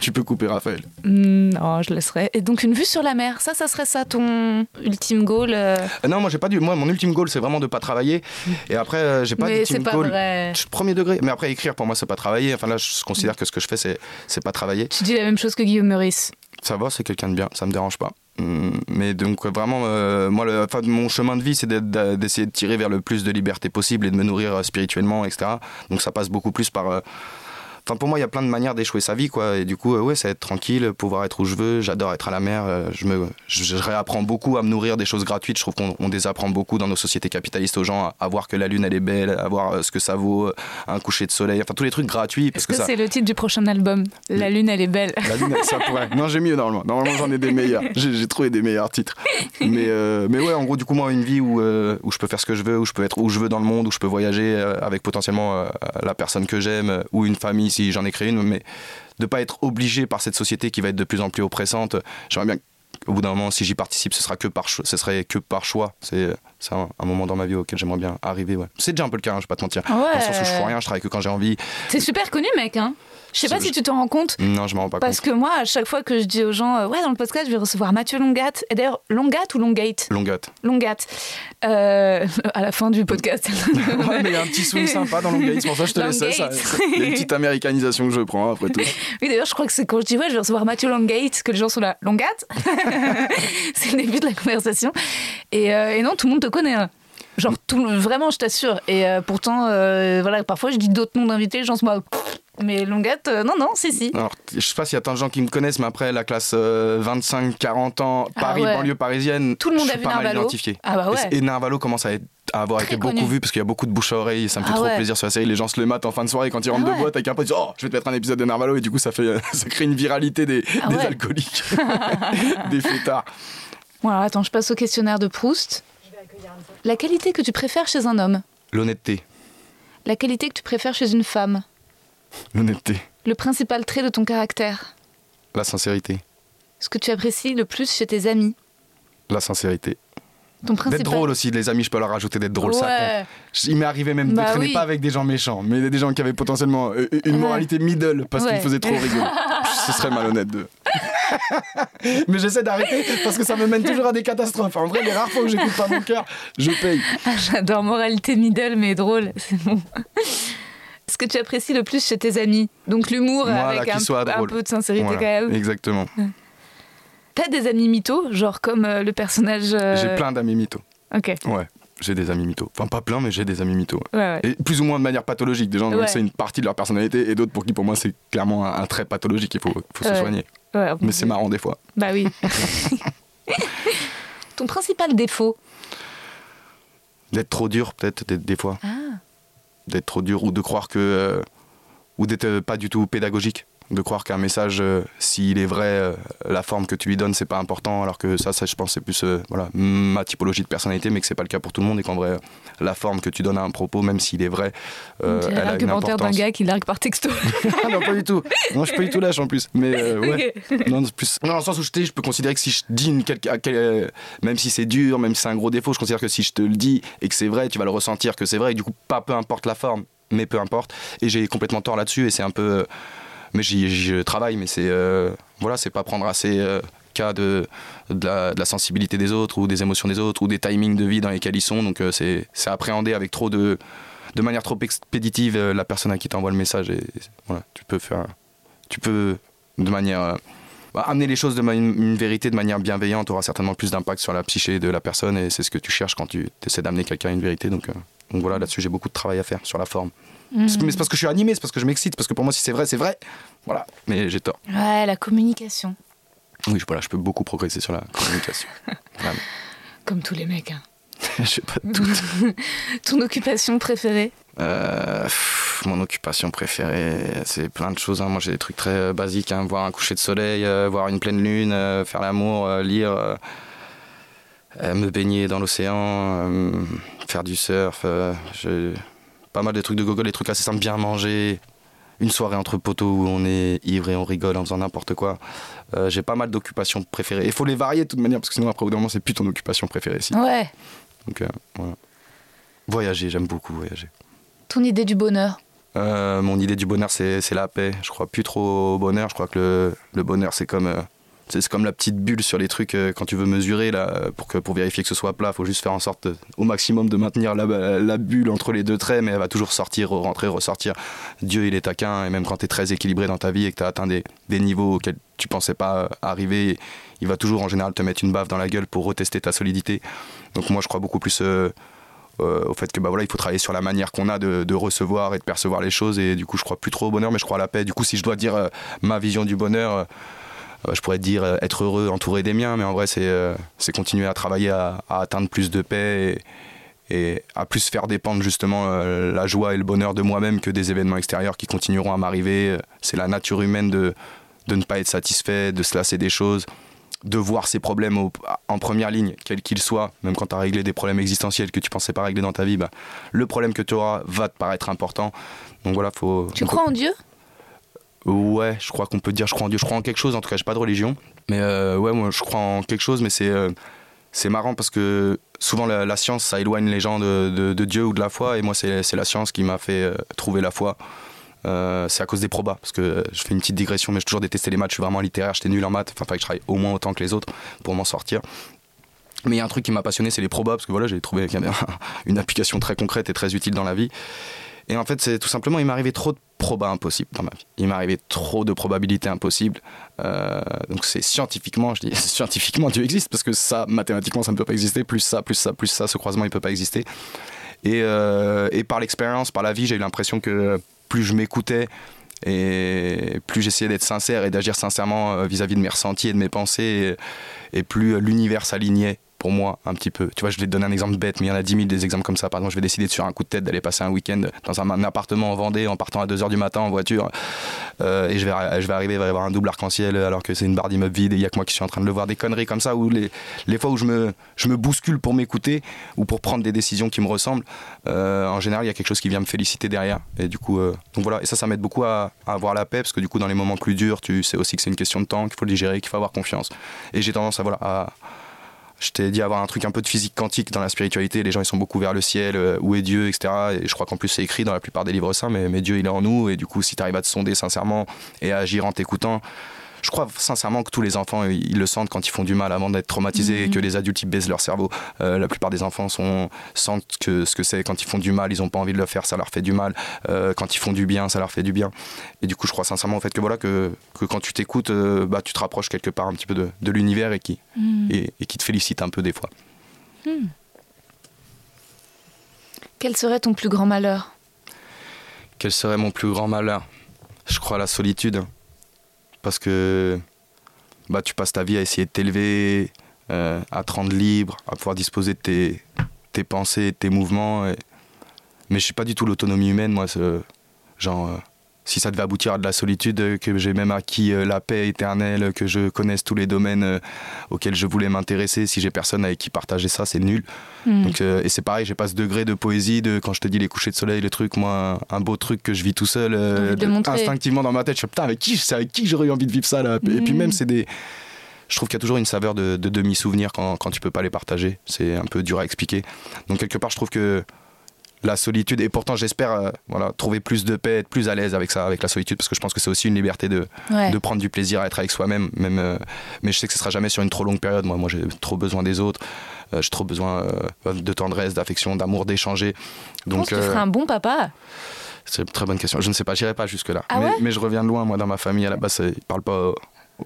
Tu peux couper Raphaël. Hmm, Non, je laisserai. Et donc une vue sur la mer, ça, ça serait ça ton ultime goal euh, Euh, Non, moi j'ai pas du. Moi, mon ultime goal, c'est vraiment de pas travailler. Et après, euh, j'ai pas Mais d'ultime c'est pas goal. vrai. Premier degré. Mais après, écrire pour moi, c'est pas travailler. Enfin là, je considère que ce que je fais, c'est c'est pas travailler. Tu dis la même chose que Guillaume Meurice. Ça va, c'est quelqu'un de bien, ça me dérange pas. Hum, Mais donc vraiment, euh, moi, le, enfin, mon chemin de vie, c'est d'essayer de tirer vers le plus de liberté possible et de me nourrir spirituellement, etc. Donc ça passe beaucoup plus par... euh, Enfin, pour moi, il y a plein de manières d'échouer sa vie, quoi. Et du coup, euh, ouais, c'est être tranquille, pouvoir être où je veux. J'adore être à la mer. euh, je me, je, réapprends beaucoup à me nourrir des choses gratuites. Je trouve qu'on on désapprend beaucoup dans nos sociétés capitalistes aux gens à, voir que la lune, elle est belle, à voir euh, ce que ça vaut, un coucher de soleil. Enfin, tous les trucs gratuits. Parce Est-ce que, que ça, c'est le titre du prochain album? La lune, elle est belle. la lune, ça pourrait. Non, j'ai mieux normalement. Normalement, j'en ai des meilleurs. J'ai j'ai trouvé des meilleurs titres. Mais, euh, mais ouais, en gros, du coup, moi, une vie où, euh, où je peux faire ce que je veux, où je peux être où je veux dans le monde, où je peux voyager avec potentiellement euh, la personne que j'aime, ou une famille si j'en ai créé une, mais de pas être obligé par cette société qui va être de plus en plus oppressante. J'aimerais bien au bout d'un moment, si j'y participe, ce sera que par ce serait que par choix. C'est un, un moment dans ma vie auquel j'aimerais bien arriver. Ouais. C'est déjà un peu le cas, hein, je vais pas te mentir. Ah Ouais. Dans le sens où je fais rien, je travaille que quand j'ai envie. C'est super connu, mec. Hein. Je sais pas si tu t'en rends compte. Non, je m'en rends pas Parce compte. que moi, à chaque fois que je dis aux gens, euh, ouais, dans le podcast, je vais recevoir Mathieu Longat. Et d'ailleurs, Longat ou Longate Longuette. Longat. Euh, à la fin du podcast. Ouais, mais il y a un petit swing sympa dans Longate, c'est pour ça que je te laisse ça. Longate. ça- Il y a une petite américanisation que je prends après tout. Oui, d'ailleurs, je crois que c'est quand je dis, ouais, je vais recevoir Mathieu Longate que les gens sont là. Longat? C'est le début de la conversation. Et, euh, et non, tout le monde te connaît. hein. Genre, tout, le- vraiment, je t'assure. Et euh, pourtant, euh, voilà, parfois, je dis d'autres noms d'invités, les gens sont là. Mais Longat, euh, non, non, si, si. Alors, je sais pas s'il y a tant de gens qui me connaissent, mais après la classe 25-40 ans, Ah Paris, ouais. banlieue parisienne, Tout le monde je a suis vu pas mal Narvalo. identifié. Ah bah ouais. Et, et Narvalo commence à, être- à avoir Très été beaucoup vu parce qu'il y a beaucoup de bouche à oreille et ça me fait Ah trop ouais. plaisir sur la série. Les gens se le matent en fin de soirée quand ils rentrent Ah de ouais. boîte avec un pote, ils disent Oh, je vais te mettre un épisode de Narvalo et du coup ça, fait, ça crée une viralité des, Ah des ouais. alcooliques, des fêtards. Bon, alors attends, je passe au questionnaire de Proust. La qualité que tu préfères chez un homme L'honnêteté, La qualité que tu préfères chez une femme l'honnêteté, Le principal trait de ton caractère la sincérité, Ce que tu apprécies le plus chez tes amis la sincérité. Ton principal... D'être drôle aussi, les amis, je peux leur rajouter d'être drôle, ça. Il m'est arrivé même Bah de traîner oui. pas avec des gens méchants, mais des gens qui avaient potentiellement euh, une moralité middle parce Ouais. qu'ils faisaient trop rigoler. Ce serait malhonnête de. Mais j'essaie d'arrêter parce que ça me mène toujours à des catastrophes. En vrai, les rares fois où j'écoute pas mon cœur, je paye. Ah, J'adore moralité middle, mais drôle, c'est bon. Ce que tu apprécies le plus chez tes amis Donc l'humour avec un, peu de sincérité Voilà, quand même. Exactement. T'as des amis mythos, genre comme euh, le personnage... euh, J'ai plein d'amis mythos. Ok, Ouais, j'ai des amis mythos. Enfin, pas plein, mais j'ai des amis mythos. ouais, ouais. Et plus ou moins de manière pathologique. Des gens Ouais. c'est une partie de leur personnalité et d'autres pour qui, pour moi, c'est clairement un, un trait pathologique. Il faut, faut se soigner. Ouais, Mais c'est marrant des fois. Bah oui. Ton principal défaut D'être trop dur, peut-être, des, des fois. Ah. d'être trop dur ou de croire que euh, ou d'être pas du tout pédagogique de croire qu'un message euh, s'il est vrai euh, la forme que tu lui donnes c'est pas important alors que ça ça je pense c'est plus euh, voilà ma typologie de personnalité mais que c'est pas le cas pour tout le monde et qu'en vrai euh, la forme que tu donnes à un propos même s'il est vrai euh, elle a une l'argumentaire d'un importance gars qui largue par texto. Ah non pas du tout non je suis pas du tout lâche en plus mais euh, ouais Ok. non, c'est plus... non, dans le sens où je, je peux considérer que si je dis une quelque- euh, même si c'est dur, même si c'est un gros défaut, je considère que si je te le dis et que c'est vrai, tu vas le ressentir que c'est vrai. Et du coup, pas peu importe la forme, mais peu importe. Et j'ai complètement tort là-dessus et c'est un peu. Mais j'y travaille, mais c'est. euh, voilà, c'est pas prendre assez. euh, cas de, de, la, sensibilité des autres ou des émotions des autres ou des timings de vie dans lesquels ils sont donc euh, c'est appréhender avec trop de de manière trop expéditive la personne à qui t'envoie le message et voilà tu peux faire tu peux de manière bah, amener les choses de une, une vérité de manière bienveillante aura certainement plus d'impact sur la psyché de la personne et c'est ce que tu cherches quand tu essaies d'amener quelqu'un à une vérité donc, donc voilà là-dessus j'ai beaucoup de travail à faire sur la forme C'est- mais c'est parce que je suis animé c'est parce que je m'excite parce que pour moi si c'est vrai c'est vrai voilà mais j'ai tort Ouais, la communication. oui je- voilà je peux beaucoup progresser sur la communication Vraiment. Comme tous les mecs. hein. je sais pas tout Ton occupation préférée Euh, pff, mon occupation préférée, c'est plein de choses. hein. Moi, j'ai des trucs très euh, basiques. hein. Voir un coucher de soleil, euh, voir une pleine lune, faire l'amour, lire, me baigner dans l'océan, faire du surf. j'ai pas mal de trucs de gogo, des trucs assez simples, bien manger. Une soirée entre poteaux où on est ivre et on rigole en faisant n'importe quoi. Euh, j'ai pas mal d'occupations préférées. Il faut les varier de toute manière, parce que sinon, après, au bout d'un moment, c'est plus ton occupation préférée. Si. Ouais. Donc, euh, voilà. Voyager, j'aime beaucoup voyager. Ton idée du bonheur Euh, mon idée du bonheur, c'est c'est la paix. Je crois plus trop au bonheur. Je crois que le, le bonheur, c'est comme, c'est comme la petite bulle sur les trucs euh, quand tu veux mesurer. Là, pour, pour vérifier que ce soit plat, il faut juste faire en sorte au maximum de maintenir la, bulle entre les deux traits, mais elle va toujours sortir, rentrer, ressortir. Dieu, il est taquin. Et même quand tu es très équilibré dans ta vie et que tu as atteint des, des niveaux auxquels tu pensais pas euh, arriver, il va toujours en général te mettre une baffe dans la gueule pour retester ta solidité. Donc moi, je crois beaucoup plus. euh, au fait que bah voilà il faut travailler sur la manière qu'on a de, recevoir et de percevoir les choses et du coup je crois plus trop au bonheur mais je crois à la paix du coup si je dois dire ma vision du bonheur je pourrais dire euh, être heureux entouré des miens mais en vrai c'est euh, continuer à travailler à, atteindre plus de paix et, à plus faire dépendre justement euh, la joie et le bonheur de moi-même que des événements extérieurs qui continueront à m'arriver Euh, c'est la nature humaine de de ne pas être satisfait de se lasser des choses de voir ses problèmes en première ligne, quels qu'ils soient, même quand tu as réglé des problèmes existentiels que tu pensais pas régler dans ta vie, bah, le problème que tu auras va te paraître important. Donc voilà, faut. Tu crois en Dieu? Ouais, je crois qu'on peut dire je crois en Dieu, je crois en quelque chose, en tout cas j'ai pas de religion. Mais euh, ouais, moi je crois en quelque chose, mais c'est euh, marrant parce que souvent la, science ça éloigne les gens de, de, Dieu ou de la foi, et moi c'est la science qui m'a fait euh, trouver la foi. c'est à cause des probas, parce que je fais une petite digression, mais j'ai toujours détesté les maths, je suis vraiment littéraire, j'étais nul en maths, enfin fallait que je travaille au moins autant que les autres pour m'en sortir. Mais il y a un truc qui m'a passionné, c'est les probas, parce que voilà, j'ai trouvé une application très concrète et très utile dans la vie. Et en fait, c'est tout simplement, il m'arrivait trop de probas impossibles dans ma vie. Il m'arrivait trop de probabilités impossibles. Euh, donc c'est scientifiquement, je dis scientifiquement, Dieu existe, parce que ça, mathématiquement, ça ne peut pas exister. Plus ça, plus ça, plus ça, ce croisement, il ne peut pas exister. Et, euh, et par l'expérience, par la vie, j'ai eu l'impression que plus je m'écoutais, et plus j'essayais d'être sincère et d'agir sincèrement euh, vis-à-vis de mes ressentis et de mes pensées, et plus l'univers s'alignait pour moi un petit peu. Tu vois, je vais te donner un exemple bête, mais il y en a 10 000 des exemples comme ça. Par exemple, je vais décider sur un coup de tête d'aller passer un week-end dans un, appartement en Vendée en partant à 2h du matin en voiture. Euh, et je vais, je vais arriver, il va y avoir un double arc-en-ciel alors que c'est une barre d'immeuble vide et il n'y a que moi qui suis en train de le voir. Des conneries comme ça, où les, les fois où je me, je me bouscule pour m'écouter ou pour prendre des décisions qui me ressemblent, euh, en général, il y a quelque chose qui vient me féliciter derrière. Et du coup, euh, donc voilà. Et ça, ça m'aide beaucoup à, avoir la paix parce que du coup, dans les moments plus durs, tu sais aussi que c'est une question de temps, qu'il faut le digérer, qu'il faut avoir confiance. Et j'ai tendance à, voilà, à je t'ai dit avoir un truc un peu de physique quantique dans la spiritualité. Les gens ils sont beaucoup vers le ciel, euh, où est Dieu, etc. Et je crois qu'en plus c'est écrit dans la plupart des livres saints, mais, mais Dieu il est en nous. Et du coup, si tu arrives à te sonder sincèrement et à agir en t'écoutant, je crois sincèrement que tous les enfants ils le sentent quand ils font du mal avant d'être traumatisés et mhm. que les adultes ils baissent leur cerveau. Euh, la plupart des enfants sont, sentent que ce que c'est quand ils font du mal, ils n'ont pas envie de le faire, ça leur fait du mal. Euh, quand ils font du bien, ça leur fait du bien. Et du coup, je crois sincèrement au fait que voilà que, que quand tu t'écoutes, euh, bah, tu te rapproches quelque part un petit peu de, de l'univers et qui, mhm. et, qui te félicite un peu des fois. Hmm. Quel serait ton plus grand malheur? Quel serait mon plus grand malheur? Je crois la solitude parce que bah, tu passes ta vie à essayer de t'élever, euh, à te rendre libre, à pouvoir disposer de tes, pensées, de tes mouvements. Mais je suis pas du tout l'autonomie humaine, moi. Genre, euh, si ça devait aboutir à de la solitude, euh, que j'ai même acquis euh, la paix éternelle, que je connaisse tous les domaines euh, auxquels je voulais m'intéresser, si j'ai personne avec qui partager ça, c'est nul. Hmm. Donc, et c'est pareil, j'ai pas ce degré de poésie, de quand je te dis les couchers de soleil, le truc, moi, un, beau truc que je vis tout seul, instinctivement dans ma tête, je suis putain, avec qui, avec qui j'aurais eu envie de vivre ça là Et puis hmm. même, c'est des je trouve qu'il y a toujours une saveur de, demi-souvenir quand, quand tu peux pas les partager. C'est un peu dur à expliquer. Donc quelque part, je trouve que la solitude. Et pourtant j'espère euh, voilà trouver plus de paix être plus à l'aise avec ça avec la solitude parce que je pense que c'est aussi une liberté de, de prendre du plaisir à être avec soi-même même euh, mais je sais que ce sera jamais sur une trop longue période. Moi moi j'ai trop besoin des autres. Euh, j'ai trop besoin de tendresse d'affection d'amour d'échanger. Donc tu feras un bon papa? c'est une très bonne question. Je ne sais pas j'irai pas jusque là ah mais, je reviens de loin moi dans ma famille. À la base ils parlent pas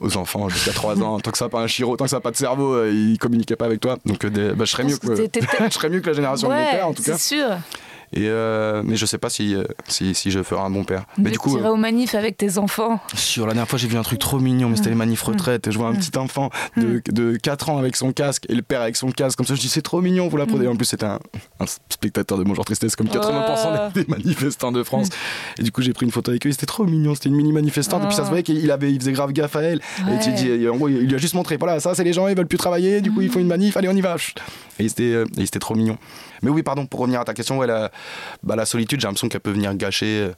aux enfants jusqu'à 3 ans. Tant que ça n'a pas un chiro, tant que ça n'a pas de cerveau, euh, ils communiquaient pas avec toi. Donc euh, bah, je, serais mieux que, je serais mieux que la génération de mon père en tout cas. C'est sûr. Et euh, mais je sais pas si, euh, si, si, je ferai un bon père. Mais, du coup. Tu iras aux manifs avec tes enfants. Sur la dernière fois, j'ai vu un truc trop mignon, mais c'était les manifs retraite. Je vois un petit enfant de, de 4 ans avec son casque et le père avec son casque. Comme ça, je dis c'est trop mignon, vous la prenez. En plus, c'était un, un, spectateur de Bonjour Tristesse, comme 80% des, manifestants de France. Et du coup, j'ai pris une photo avec eux. C'était trop mignon. C'était une mini manifestante. Et puis ça se voyait qu'il avait, il faisait grave gaffe à elle. Et tu dis, en gros, il lui a juste montré voilà, ça, c'est les gens, ils veulent plus travailler. Du coup, ils font une manif. Allez, on y va. Et c'était euh, trop mignon. Mais oui, pardon, pour revenir à ta question, ouais, la, bah, la solitude, j'ai l'impression qu'elle peut venir gâcher euh,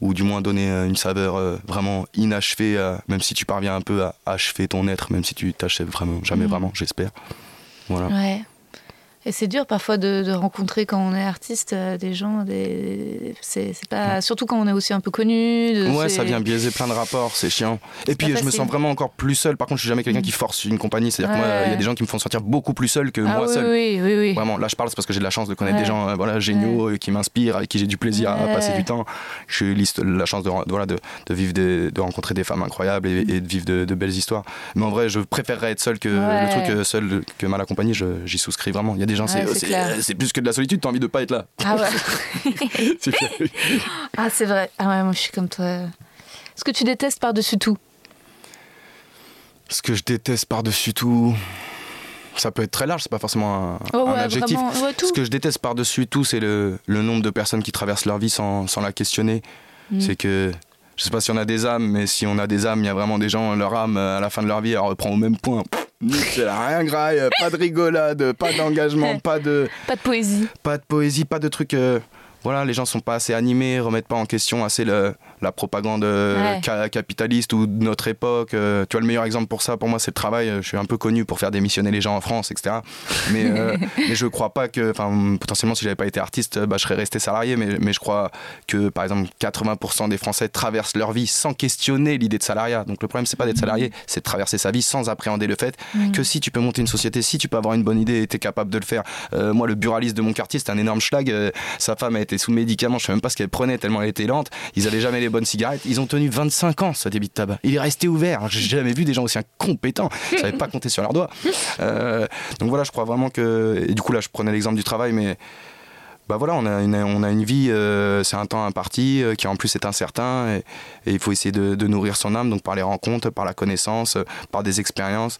ou du moins donner euh, une saveur euh, vraiment inachevée, même si tu parviens un peu à achever ton être, même si tu t'achèves vraiment, jamais mm. vraiment, j'espère. Voilà. Ouais. Et c'est dur parfois de, rencontrer quand on est artiste euh, des gens, des... c'est pas surtout quand on est aussi un peu connu. ouais, ça vient biaiser plein de rapports, c'est chiant. Et puis je me sens vraiment encore plus seul. Par contre, je suis jamais quelqu'un qui force une compagnie. C'est-à-dire que moi, il y a des gens qui me font sentir beaucoup plus seul que ah moi seul. Oui, oui, oui. Vraiment, là je parle c'est parce que j'ai de la chance de connaître des gens, euh, voilà, géniaux, euh, qui m'inspirent, avec qui j'ai du plaisir à passer du temps. J'ai la chance de, voilà, de, de vivre, de rencontrer des femmes incroyables et, de vivre de, belles histoires. Mais en vrai, je préférerais être seul que le truc seul que mal accompagné. J'y souscris vraiment. Il y a des gens, c'est c'est plus que de la solitude, t'as envie de pas être là. Ah ouais. ah c'est vrai. Ah ouais, moi je suis comme toi. Ce que tu détestes par-dessus tout? Ce que je déteste par-dessus tout. Ça peut être très large, c'est pas forcément un, oh adjectif. Ce que je déteste par-dessus tout, c'est le, le, nombre de personnes qui traversent leur vie sans, sans la questionner. Mm. C'est que je sais pas si on a des âmes, mais si on a des âmes, il y a vraiment des gens, leur âme, à la fin de leur vie, elle reprend au même point rien graille, pas de rigolade, pas d'engagement, pas de. Pas de poésie. Pas de poésie, pas de trucs. Euh, voilà, les gens sont pas assez animés, remettent pas en question assez le, la propagande capitaliste ou de notre époque. tu vois, le meilleur exemple pour ça, pour moi, c'est le travail. Je suis un peu connu pour faire démissionner les gens en France, etc. Mais, mais je crois pas que, enfin, potentiellement, si j'avais pas été artiste, bah, je serais resté salarié. Mais, mais je crois que, par exemple, 80% des Français traversent leur vie sans questionner l'idée de salariat. Donc le problème, c'est pas d'être salarié, c'est de traverser sa vie sans appréhender le fait que si tu peux monter une société, si tu peux avoir une bonne idée et tu es capable de le faire. moi, le buraliste de mon quartier, c'était un énorme schlag. sa femme a été sous médicaments, je sais même pas ce qu'elle prenait tellement elle était lente. Ils avaient jamais les bonnes cigarettes. Ils ont tenu 25 ans, ce débit de tabac. Il est resté ouvert. J'ai jamais vu des gens aussi incompétents. Ils savaient pas compter sur leurs doigts. Euh, donc voilà, je crois vraiment que. Du coup, là, je prenais l'exemple du travail, mais bah voilà, on a une, on a une vie, euh, c'est un temps imparti euh, qui en plus est incertain et, il faut essayer de, nourrir son âme, donc par les rencontres, par la connaissance, par des expériences.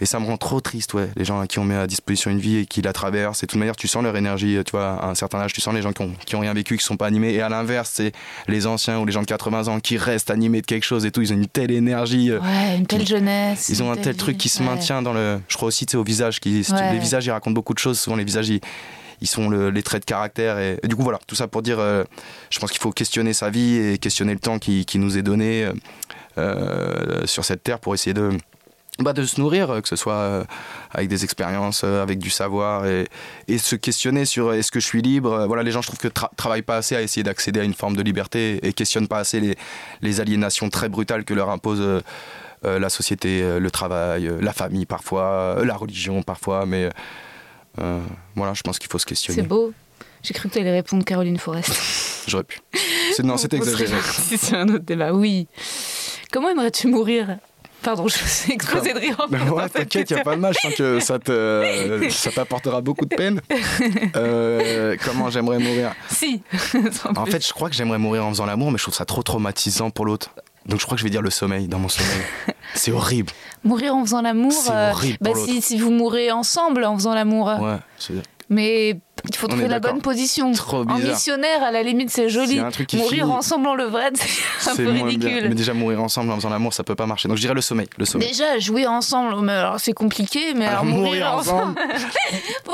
Et ça me rend trop triste, ouais, les gens à qui on met à disposition une vie et qui la traversent. Et de toute manière, tu sens leur énergie, tu vois, à un certain âge, tu sens les gens qui ont, qui ont rien vécu, qui sont pas animés. Et à l'inverse, c'est les anciens ou les gens de 80 ans qui restent animés de quelque chose et tout. Ils ont une telle énergie. Euh, ouais, une telle jeunesse. Ils ont un tel truc qui se maintient dans le. Je crois aussi, tu sais, au visage. Qui, Les visages, ils racontent beaucoup de choses. Souvent, les visages, ils sont les traits de caractère. Et, du coup, voilà, tout ça pour dire, euh, je pense qu'il faut questionner sa vie et questionner le temps qui, qui nous est donné euh, sur cette terre pour essayer de, bah, de se nourrir, euh, que ce soit euh, avec des expériences, euh, avec du savoir et, et se questionner sur est-ce que je suis libre? Voilà, les gens, je trouve que tra travaillent pas assez à essayer d'accéder à une forme de liberté et questionnent pas assez les, les aliénations très brutales que leur impose la société, le travail, la famille parfois, la religion parfois. Mais voilà, je pense qu'il faut se questionner. C'est beau. J'ai cru que tu allais répondre Caroline Forest. J'aurais pu. Non, c'était exagéré. C'est un autre débat, oui. Comment aimerais-tu mourir? Pardon, je suis explosé de rire. Ben ouais, t'inquiète, il n'y a pas de mal. Je sens que ça, te, ça t'apportera beaucoup de peine. Euh, comment j'aimerais mourir Si. en fait, je crois que j'aimerais mourir en faisant l'amour, mais je trouve ça trop traumatisant pour l'autre. Donc je crois que je vais dire le sommeil, dans mon sommeil. C'est horrible. Mourir en faisant l'amour. C'est horrible. Euh, bah, si, si, vous mourrez ensemble en faisant l'amour. Ouais, c'est mais il faut trouver la bonne position. Trop En missionnaire, à la limite, c'est joli. mourir ensemble en levrette, c'est un peu ridicule. Mais déjà, mourir ensemble en faisant l'amour, ça peut pas marcher. Donc je dirais le sommeil. Le sommeil. Déjà, jouer ensemble, mais alors c'est compliqué, mais alors, mourir, ensemble.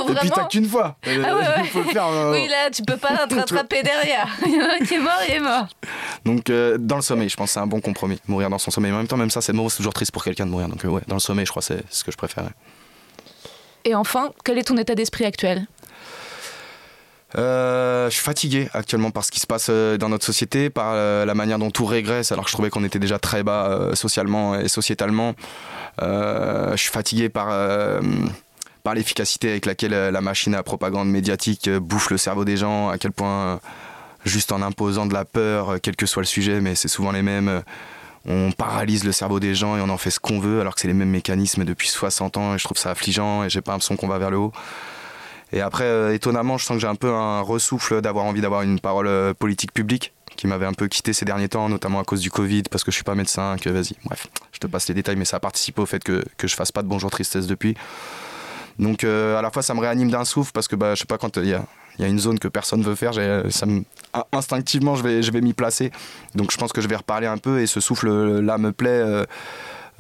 Et puis t'as qu'une fois. Ah ouais, faut le faire, euh, Oui, là, tu peux pas te rattraper derrière. Il y en a un qui est mort, il est mort. Donc euh, dans le sommeil, je pense que c'est un bon compromis. Mourir dans son sommeil. Mais en même temps, même ça, c'est toujours triste pour quelqu'un de mourir. Donc euh, ouais, dans le sommeil, je crois c'est ce que je préférais. Et enfin, quel est ton état d'esprit actuel? Euh, je suis fatigué actuellement par ce qui se passe euh, dans notre société, par euh, la manière dont tout régresse, alors que je trouvais qu'on était déjà très bas socialement et sociétalement. je suis fatigué par, par l'efficacité avec laquelle la machine à propagande médiatique bouffe le cerveau des gens, à quel point, juste en imposant de la peur, quel que soit le sujet, mais c'est souvent les mêmes on paralyse le cerveau des gens et on en fait ce qu'on veut alors que c'est les mêmes mécanismes depuis 60 ans et je trouve ça affligeant et j'ai pas l'impression qu'on va vers le haut. Et après, euh, étonnamment, je sens que j'ai un peu un ressouffle d'avoir envie d'avoir une parole euh, politique publique qui m'avait un peu quitté ces derniers temps, notamment à cause du Covid, parce que je suis pas médecin, que vas-y, bref, je te passe les détails, mais ça a participé au fait que, que je fasse pas de bonjour tristesse depuis. Donc euh, à la fois ça me réanime d'un souffle parce que bah, je sais pas quand il y a, y a, une zone que personne veut faire, instinctivement je vais, je vais m'y placer. Donc je pense que je vais reparler un peu et ce souffle là me plaît.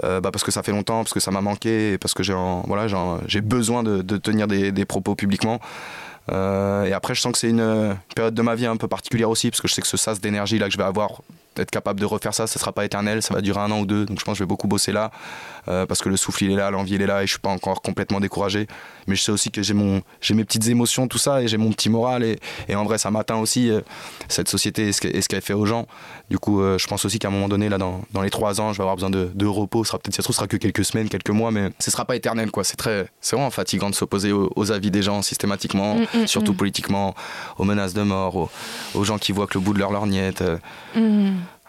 Euh, bah parce que ça fait longtemps, parce que ça m'a manqué, parce que j'ai voilà, besoin de, tenir des, des, propos publiquement. Euh, et après, je sens que c'est une période de ma vie un peu particulière aussi, parce que je sais que ce sas d'énergie là que je vais avoir être capable de refaire ça, ça sera pas éternel, ça va durer un an ou deux. Donc je pense que je vais beaucoup bosser là, euh, parce que le souffle il est là, l'envie il est là, et je suis pas encore complètement découragé. Mais je sais aussi que j'ai mon, j'ai mes petites émotions, tout ça, et j'ai mon petit moral. Et, et, en vrai, ça m'atteint aussi euh, cette société et ce qu'elle fait aux gens. Du coup, euh, je pense aussi qu'à un moment donné, là, dans, dans, les trois ans, je vais avoir besoin de, de repos. Ce sera peut-être, ça ce sera que quelques semaines, quelques mois, mais ce sera pas éternel, quoi. C'est très, c'est vraiment fatigant de s'opposer aux, avis des gens systématiquement, mm, mm, surtout mm. politiquement, aux menaces de mort, aux, gens qui voient que le bout de leur lorgnette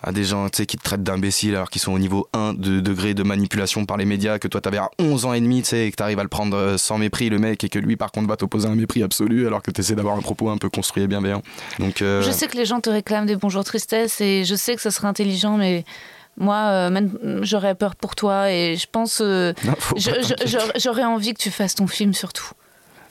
à des gens qui te traitent d'imbéciles alors qu'ils sont au niveau 1 de degré de manipulation par les médias, que toi t'avais à 11 ans et demi, et que t'arrives à le prendre euh, sans mépris, le mec, et que lui par contre va t'opposer un mépris absolu alors que t'essaies d'avoir un propos un peu construit et bienveillant. Donc, euh, Je sais que les gens te réclament des bonjours tristesse et je sais que ça serait intelligent, mais moi, euh, même, j'aurais peur pour toi et je pense. j'aurais envie que tu fasses ton film surtout.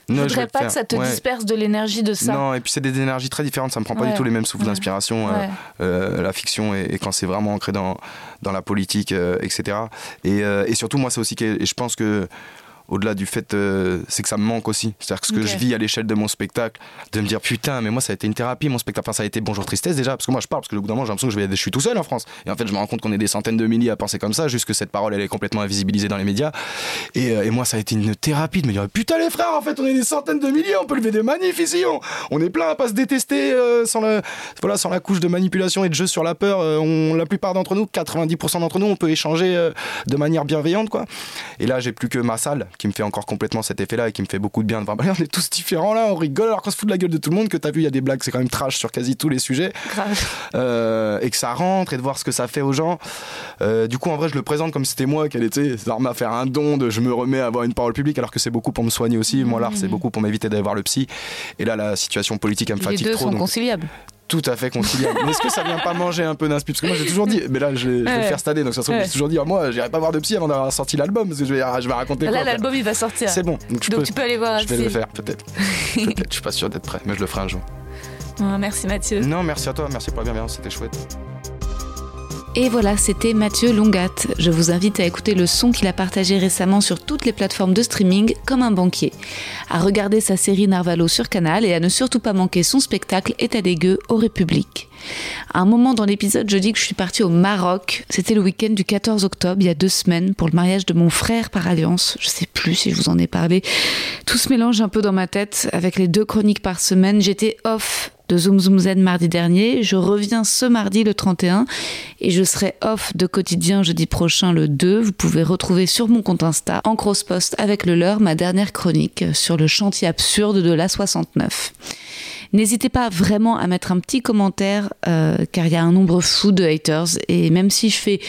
Je ne voudrais pas que ça te disperse de l'énergie de ça. Non, et puis c'est des énergies très différentes, ça me prend pas du tout les mêmes souffles d'inspiration, euh, euh, la fiction et, quand c'est vraiment ancré dans, dans la politique, euh, etc. Et, et, surtout, moi, c'est aussi que je pense que au-delà du fait, euh, c'est que ça me manque aussi. C'est-à-dire que ce que je vis à l'échelle de mon spectacle, de me dire putain, mais moi ça a été une thérapie, mon spectacle, enfin ça a été Bonjour Tristesse déjà, parce que moi je parle, parce que le bout d'un moment j'ai l'impression que je, vais, je suis tout seul en France. Et en fait je me rends compte qu'on est des centaines de milliers à penser comme ça, juste que cette parole elle est complètement invisibilisée dans les médias. Et, et moi ça a été une thérapie de me dire putain les frères, en fait on est des centaines de milliers, on peut lever des manifs ici, on, est plein à pas se détester sans, la, voilà, sans la couche de manipulation et de jeu sur la peur. on, la plupart d'entre nous, 90% d'entre nous, on peut échanger de manière bienveillante quoi. Et là j'ai plus que ma salle qui me fait encore complètement cet effet-là et qui me fait beaucoup de bien de voir, bah, on est tous différents là, on rigole alors qu'on se fout de la gueule de tout le monde, que t'as vu, il y a des blagues, c'est quand même trash sur quasi tous les sujets. Euh, et que ça rentre et de voir ce que ça fait aux gens. Euh, du coup, en vrai, je le présente comme si c'était moi qui était, ça m'a faire un don de je me remets à avoir une parole publique alors que c'est beaucoup pour me soigner aussi. Moi, l'art, c'est mmh. beaucoup pour m'éviter d'aller voir le psy. Et là, la situation politique, elle me fatigue trop. Les deux sont conciliables tout à fait conciliable. mais est-ce que ça vient pas manger un peu d'inspi? Parce que moi j'ai toujours dit, mais là je vais, le faire stader, donc ça se trouve, j'ai toujours dit, moi j'irai pas voir de psy avant d'avoir sorti l'album, parce que je vais, je vais raconter. Là l'album il va sortir. C'est bon. Donc, tu peux aller voir. Je vais le faire peut-être. peut-être. Je suis pas sûr d'être prêt, mais je le ferai un jour. merci Mathieu. Non, merci à toi, merci pour la bienveillance, c'était chouette. Et voilà, c'était Mathieu Longat. Je vous invite à écouter le son qu'il a partagé récemment sur toutes les plateformes de streaming comme un banquier, à regarder sa série Narvalo sur Canal et à ne surtout pas manquer son spectacle État des gueux au République. À un moment dans l'épisode, je dis que je suis partie au Maroc. C'était le week-end du 14 octobre, il y a deux semaines, pour le mariage de mon frère par alliance. Je sais plus si je vous en ai parlé. Tout se mélange un peu dans ma tête avec les deux chroniques par semaine. J'étais off de Zoom Zoom Zen mardi dernier. Je reviens ce mardi le 31 et je serai off de quotidien jeudi prochain le 2. Vous pouvez retrouver sur mon compte Insta en cross post avec le leur ma dernière chronique sur le chantier absurde de la 69. N'hésitez pas vraiment à mettre un petit commentaire euh, car il y a un nombre fou de haters et même si je fais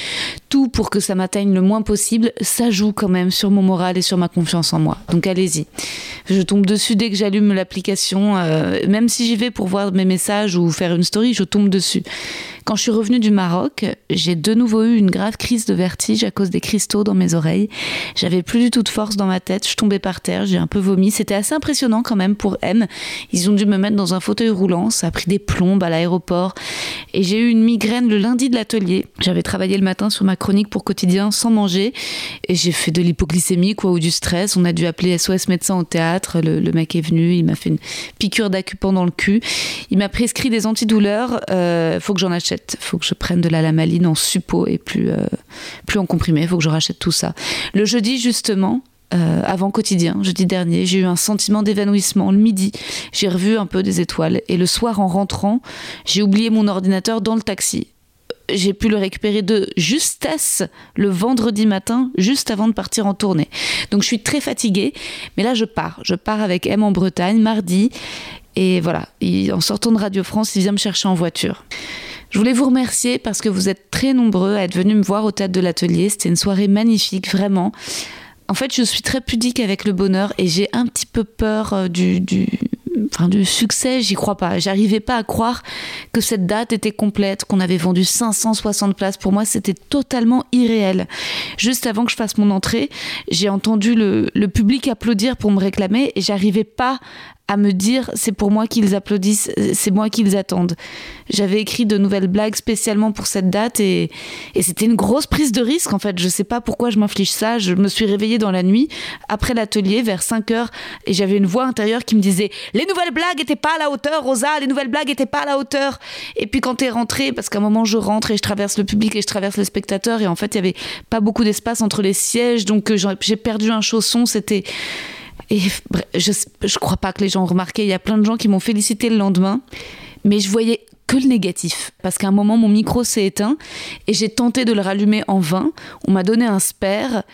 tout pour que ça m'atteigne le moins possible, ça joue quand même sur mon moral et sur ma confiance en moi. Donc allez-y. Je tombe dessus dès que j'allume l'application, euh, même si j'y vais pour voir mes messages ou faire une story, je tombe dessus. Quand je suis revenue du Maroc, j'ai de nouveau eu une grave crise de vertige à cause des cristaux dans mes oreilles. J'avais plus du tout de force dans ma tête, je tombais par terre, j'ai un peu vomi. C'était assez impressionnant quand même pour M. Ils ont dû me mettre dans un fauteuil roulant, ça a pris des plombes à l'aéroport. Et j'ai eu une migraine le lundi de l'atelier. J'avais travaillé le matin sur ma chronique pour quotidien sans manger et j'ai fait de l'hypoglycémie ou du stress. On a dû appeler SOS médecin au théâtre. Le, mec est venu, il m'a fait une piqûre d'accupant dans le cul. Il m'a prescrit des antidouleurs. Euh, faut que j'en achète faut que je prenne de la lamaline en suppôt et plus, euh, plus en comprimé. Faut que je rachète tout ça. Le jeudi, justement, euh, avant quotidien, jeudi dernier, j'ai eu un sentiment d'évanouissement. Le midi, j'ai revu un peu des étoiles. Et le soir, en rentrant, j'ai oublié mon ordinateur dans le taxi. J'ai pu le récupérer de justesse le vendredi matin, juste avant de partir en tournée. Donc je suis très fatiguée, mais là je pars. Je pars avec M en Bretagne mardi. Et voilà, en sortant de Radio France, il vient me chercher en voiture. Je voulais vous remercier parce que vous êtes très nombreux à être venus me voir au théâtre de l'atelier. C'était une soirée magnifique, vraiment. En fait, je suis très pudique avec le bonheur et j'ai un petit peu peur euh, du, du, enfin, du succès. J'y crois pas. J'arrivais pas à croire que cette date était complète, qu'on avait vendu 560 places. Pour moi, c'était totalement irréel. Juste avant que je fasse mon entrée, j'ai entendu le, le public applaudir pour me réclamer et j'arrivais pas à me dire c'est pour moi qu'ils applaudissent, c'est moi qu'ils attendent. J'avais écrit de nouvelles blagues spécialement pour cette date et, c'était une grosse prise de risque en fait. Je sais pas pourquoi je m'inflige ça. Je me suis réveillée dans la nuit après l'atelier vers 5 heures et j'avais une voix intérieure qui me disait les nouvelles blagues étaient pas à la hauteur, Rosa, les nouvelles blagues étaient pas à la hauteur. Et puis quand t'es rentrée, parce qu'à un moment je rentre et je traverse le public et je traverse les spectateurs et en fait il y avait pas beaucoup d'espace entre les sièges donc euh, j'ai perdu un chausson. C'était et je, je crois pas que les gens ont remarqué. Il y a plein de gens qui m'ont félicité le lendemain, mais je voyais que le négatif. Parce qu'à un moment, mon micro s'est éteint et j'ai tenté de le rallumer en vain. On m'a donné un spare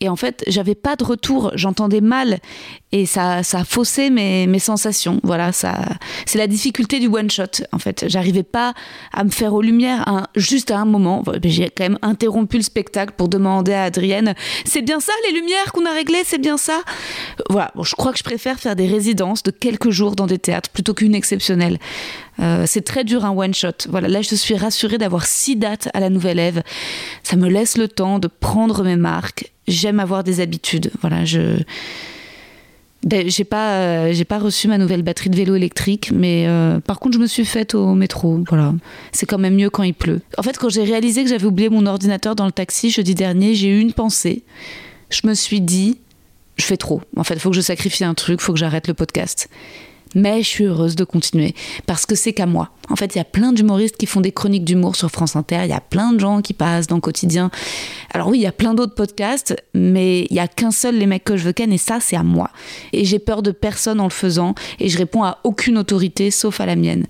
et en fait, j'avais pas de retour, j'entendais mal et ça, ça a faussé mes, mes sensations. Voilà, ça, c'est la difficulté du one shot. En fait, j'arrivais pas à me faire aux lumières juste à un moment. J'ai quand même interrompu le spectacle pour demander à Adrienne c'est bien ça les lumières qu'on a réglées, c'est bien ça? Voilà, bon, je crois que je préfère faire des résidences de quelques jours dans des théâtres plutôt qu'une exceptionnelle. Euh, c'est très dur un one shot. Voilà, là je suis rassurée d'avoir six dates à la Nouvelle Ève. Ça me laisse le temps de prendre mes marques j'aime avoir des habitudes. Voilà, je j'ai pas euh, j'ai pas reçu ma nouvelle batterie de vélo électrique, mais euh, par contre je me suis faite au métro. Voilà, c'est quand même mieux quand il pleut. En fait, quand j'ai réalisé que j'avais oublié mon ordinateur dans le taxi jeudi dernier, j'ai eu une pensée. Je me suis dit je fais trop. En fait, il faut que je sacrifie un truc, il faut que j'arrête le podcast. Mais je suis heureuse de continuer parce que c'est qu'à moi. En fait, il y a plein d'humoristes qui font des chroniques d'humour sur France Inter, il y a plein de gens qui passent dans le quotidien. Alors oui, il y a plein d'autres podcasts, mais il y a qu'un seul les mecs que je veux ken et ça c'est à moi. Et j'ai peur de personne en le faisant et je réponds à aucune autorité sauf à la mienne.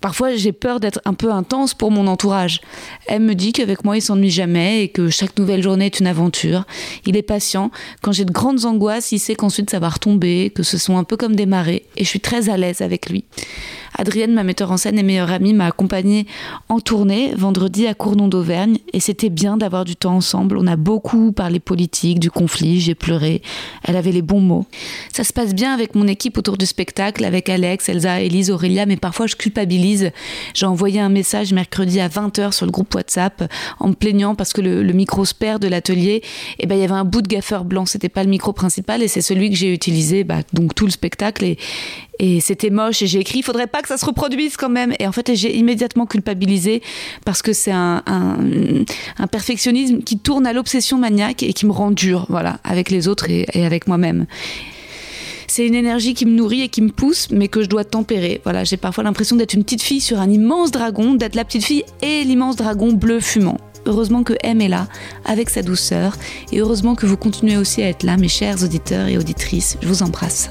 Parfois, j'ai peur d'être un peu intense pour mon entourage. Elle me dit qu'avec moi, il s'ennuie jamais et que chaque nouvelle journée est une aventure. Il est patient. Quand j'ai de grandes angoisses, il sait qu'ensuite ça va retomber, que ce sont un peu comme des marées. Et je suis très à l'aise avec lui. Adrienne, ma metteur en scène et meilleure amie, m'a accompagnée en tournée vendredi à Cournon d'Auvergne et c'était bien d'avoir du temps ensemble. On a beaucoup parlé politique, du conflit, j'ai pleuré. Elle avait les bons mots. Ça se passe bien avec mon équipe autour du spectacle, avec Alex, Elsa, Elise, Aurélia, mais parfois je culpabilise. J'ai envoyé un message mercredi à 20h sur le groupe WhatsApp en me plaignant parce que le, micro se perd de l'atelier. Et ben il y avait un bout de gaffeur blanc, c'était pas le micro principal et c'est celui que j'ai utilisé bah, donc tout le spectacle. Et, c'était moche et j'ai écrit il faudrait pas que ça se reproduise quand même. Et en fait j'ai immédiatement culpabilisé parce que c'est un, perfectionnisme qui tourne à l'obsession maniaque et qui me rend dur voilà avec les autres et avec moi-même c'est une énergie qui me nourrit et qui me pousse, mais que je dois tempérer. Voilà, j'ai parfois l'impression d'être une petite fille sur un immense dragon, d'être la petite fille et l'immense dragon bleu fumant. Heureusement que M est là, avec sa douceur, et heureusement que vous continuez aussi à être là, mes chers auditeurs et auditrices. Je vous embrasse.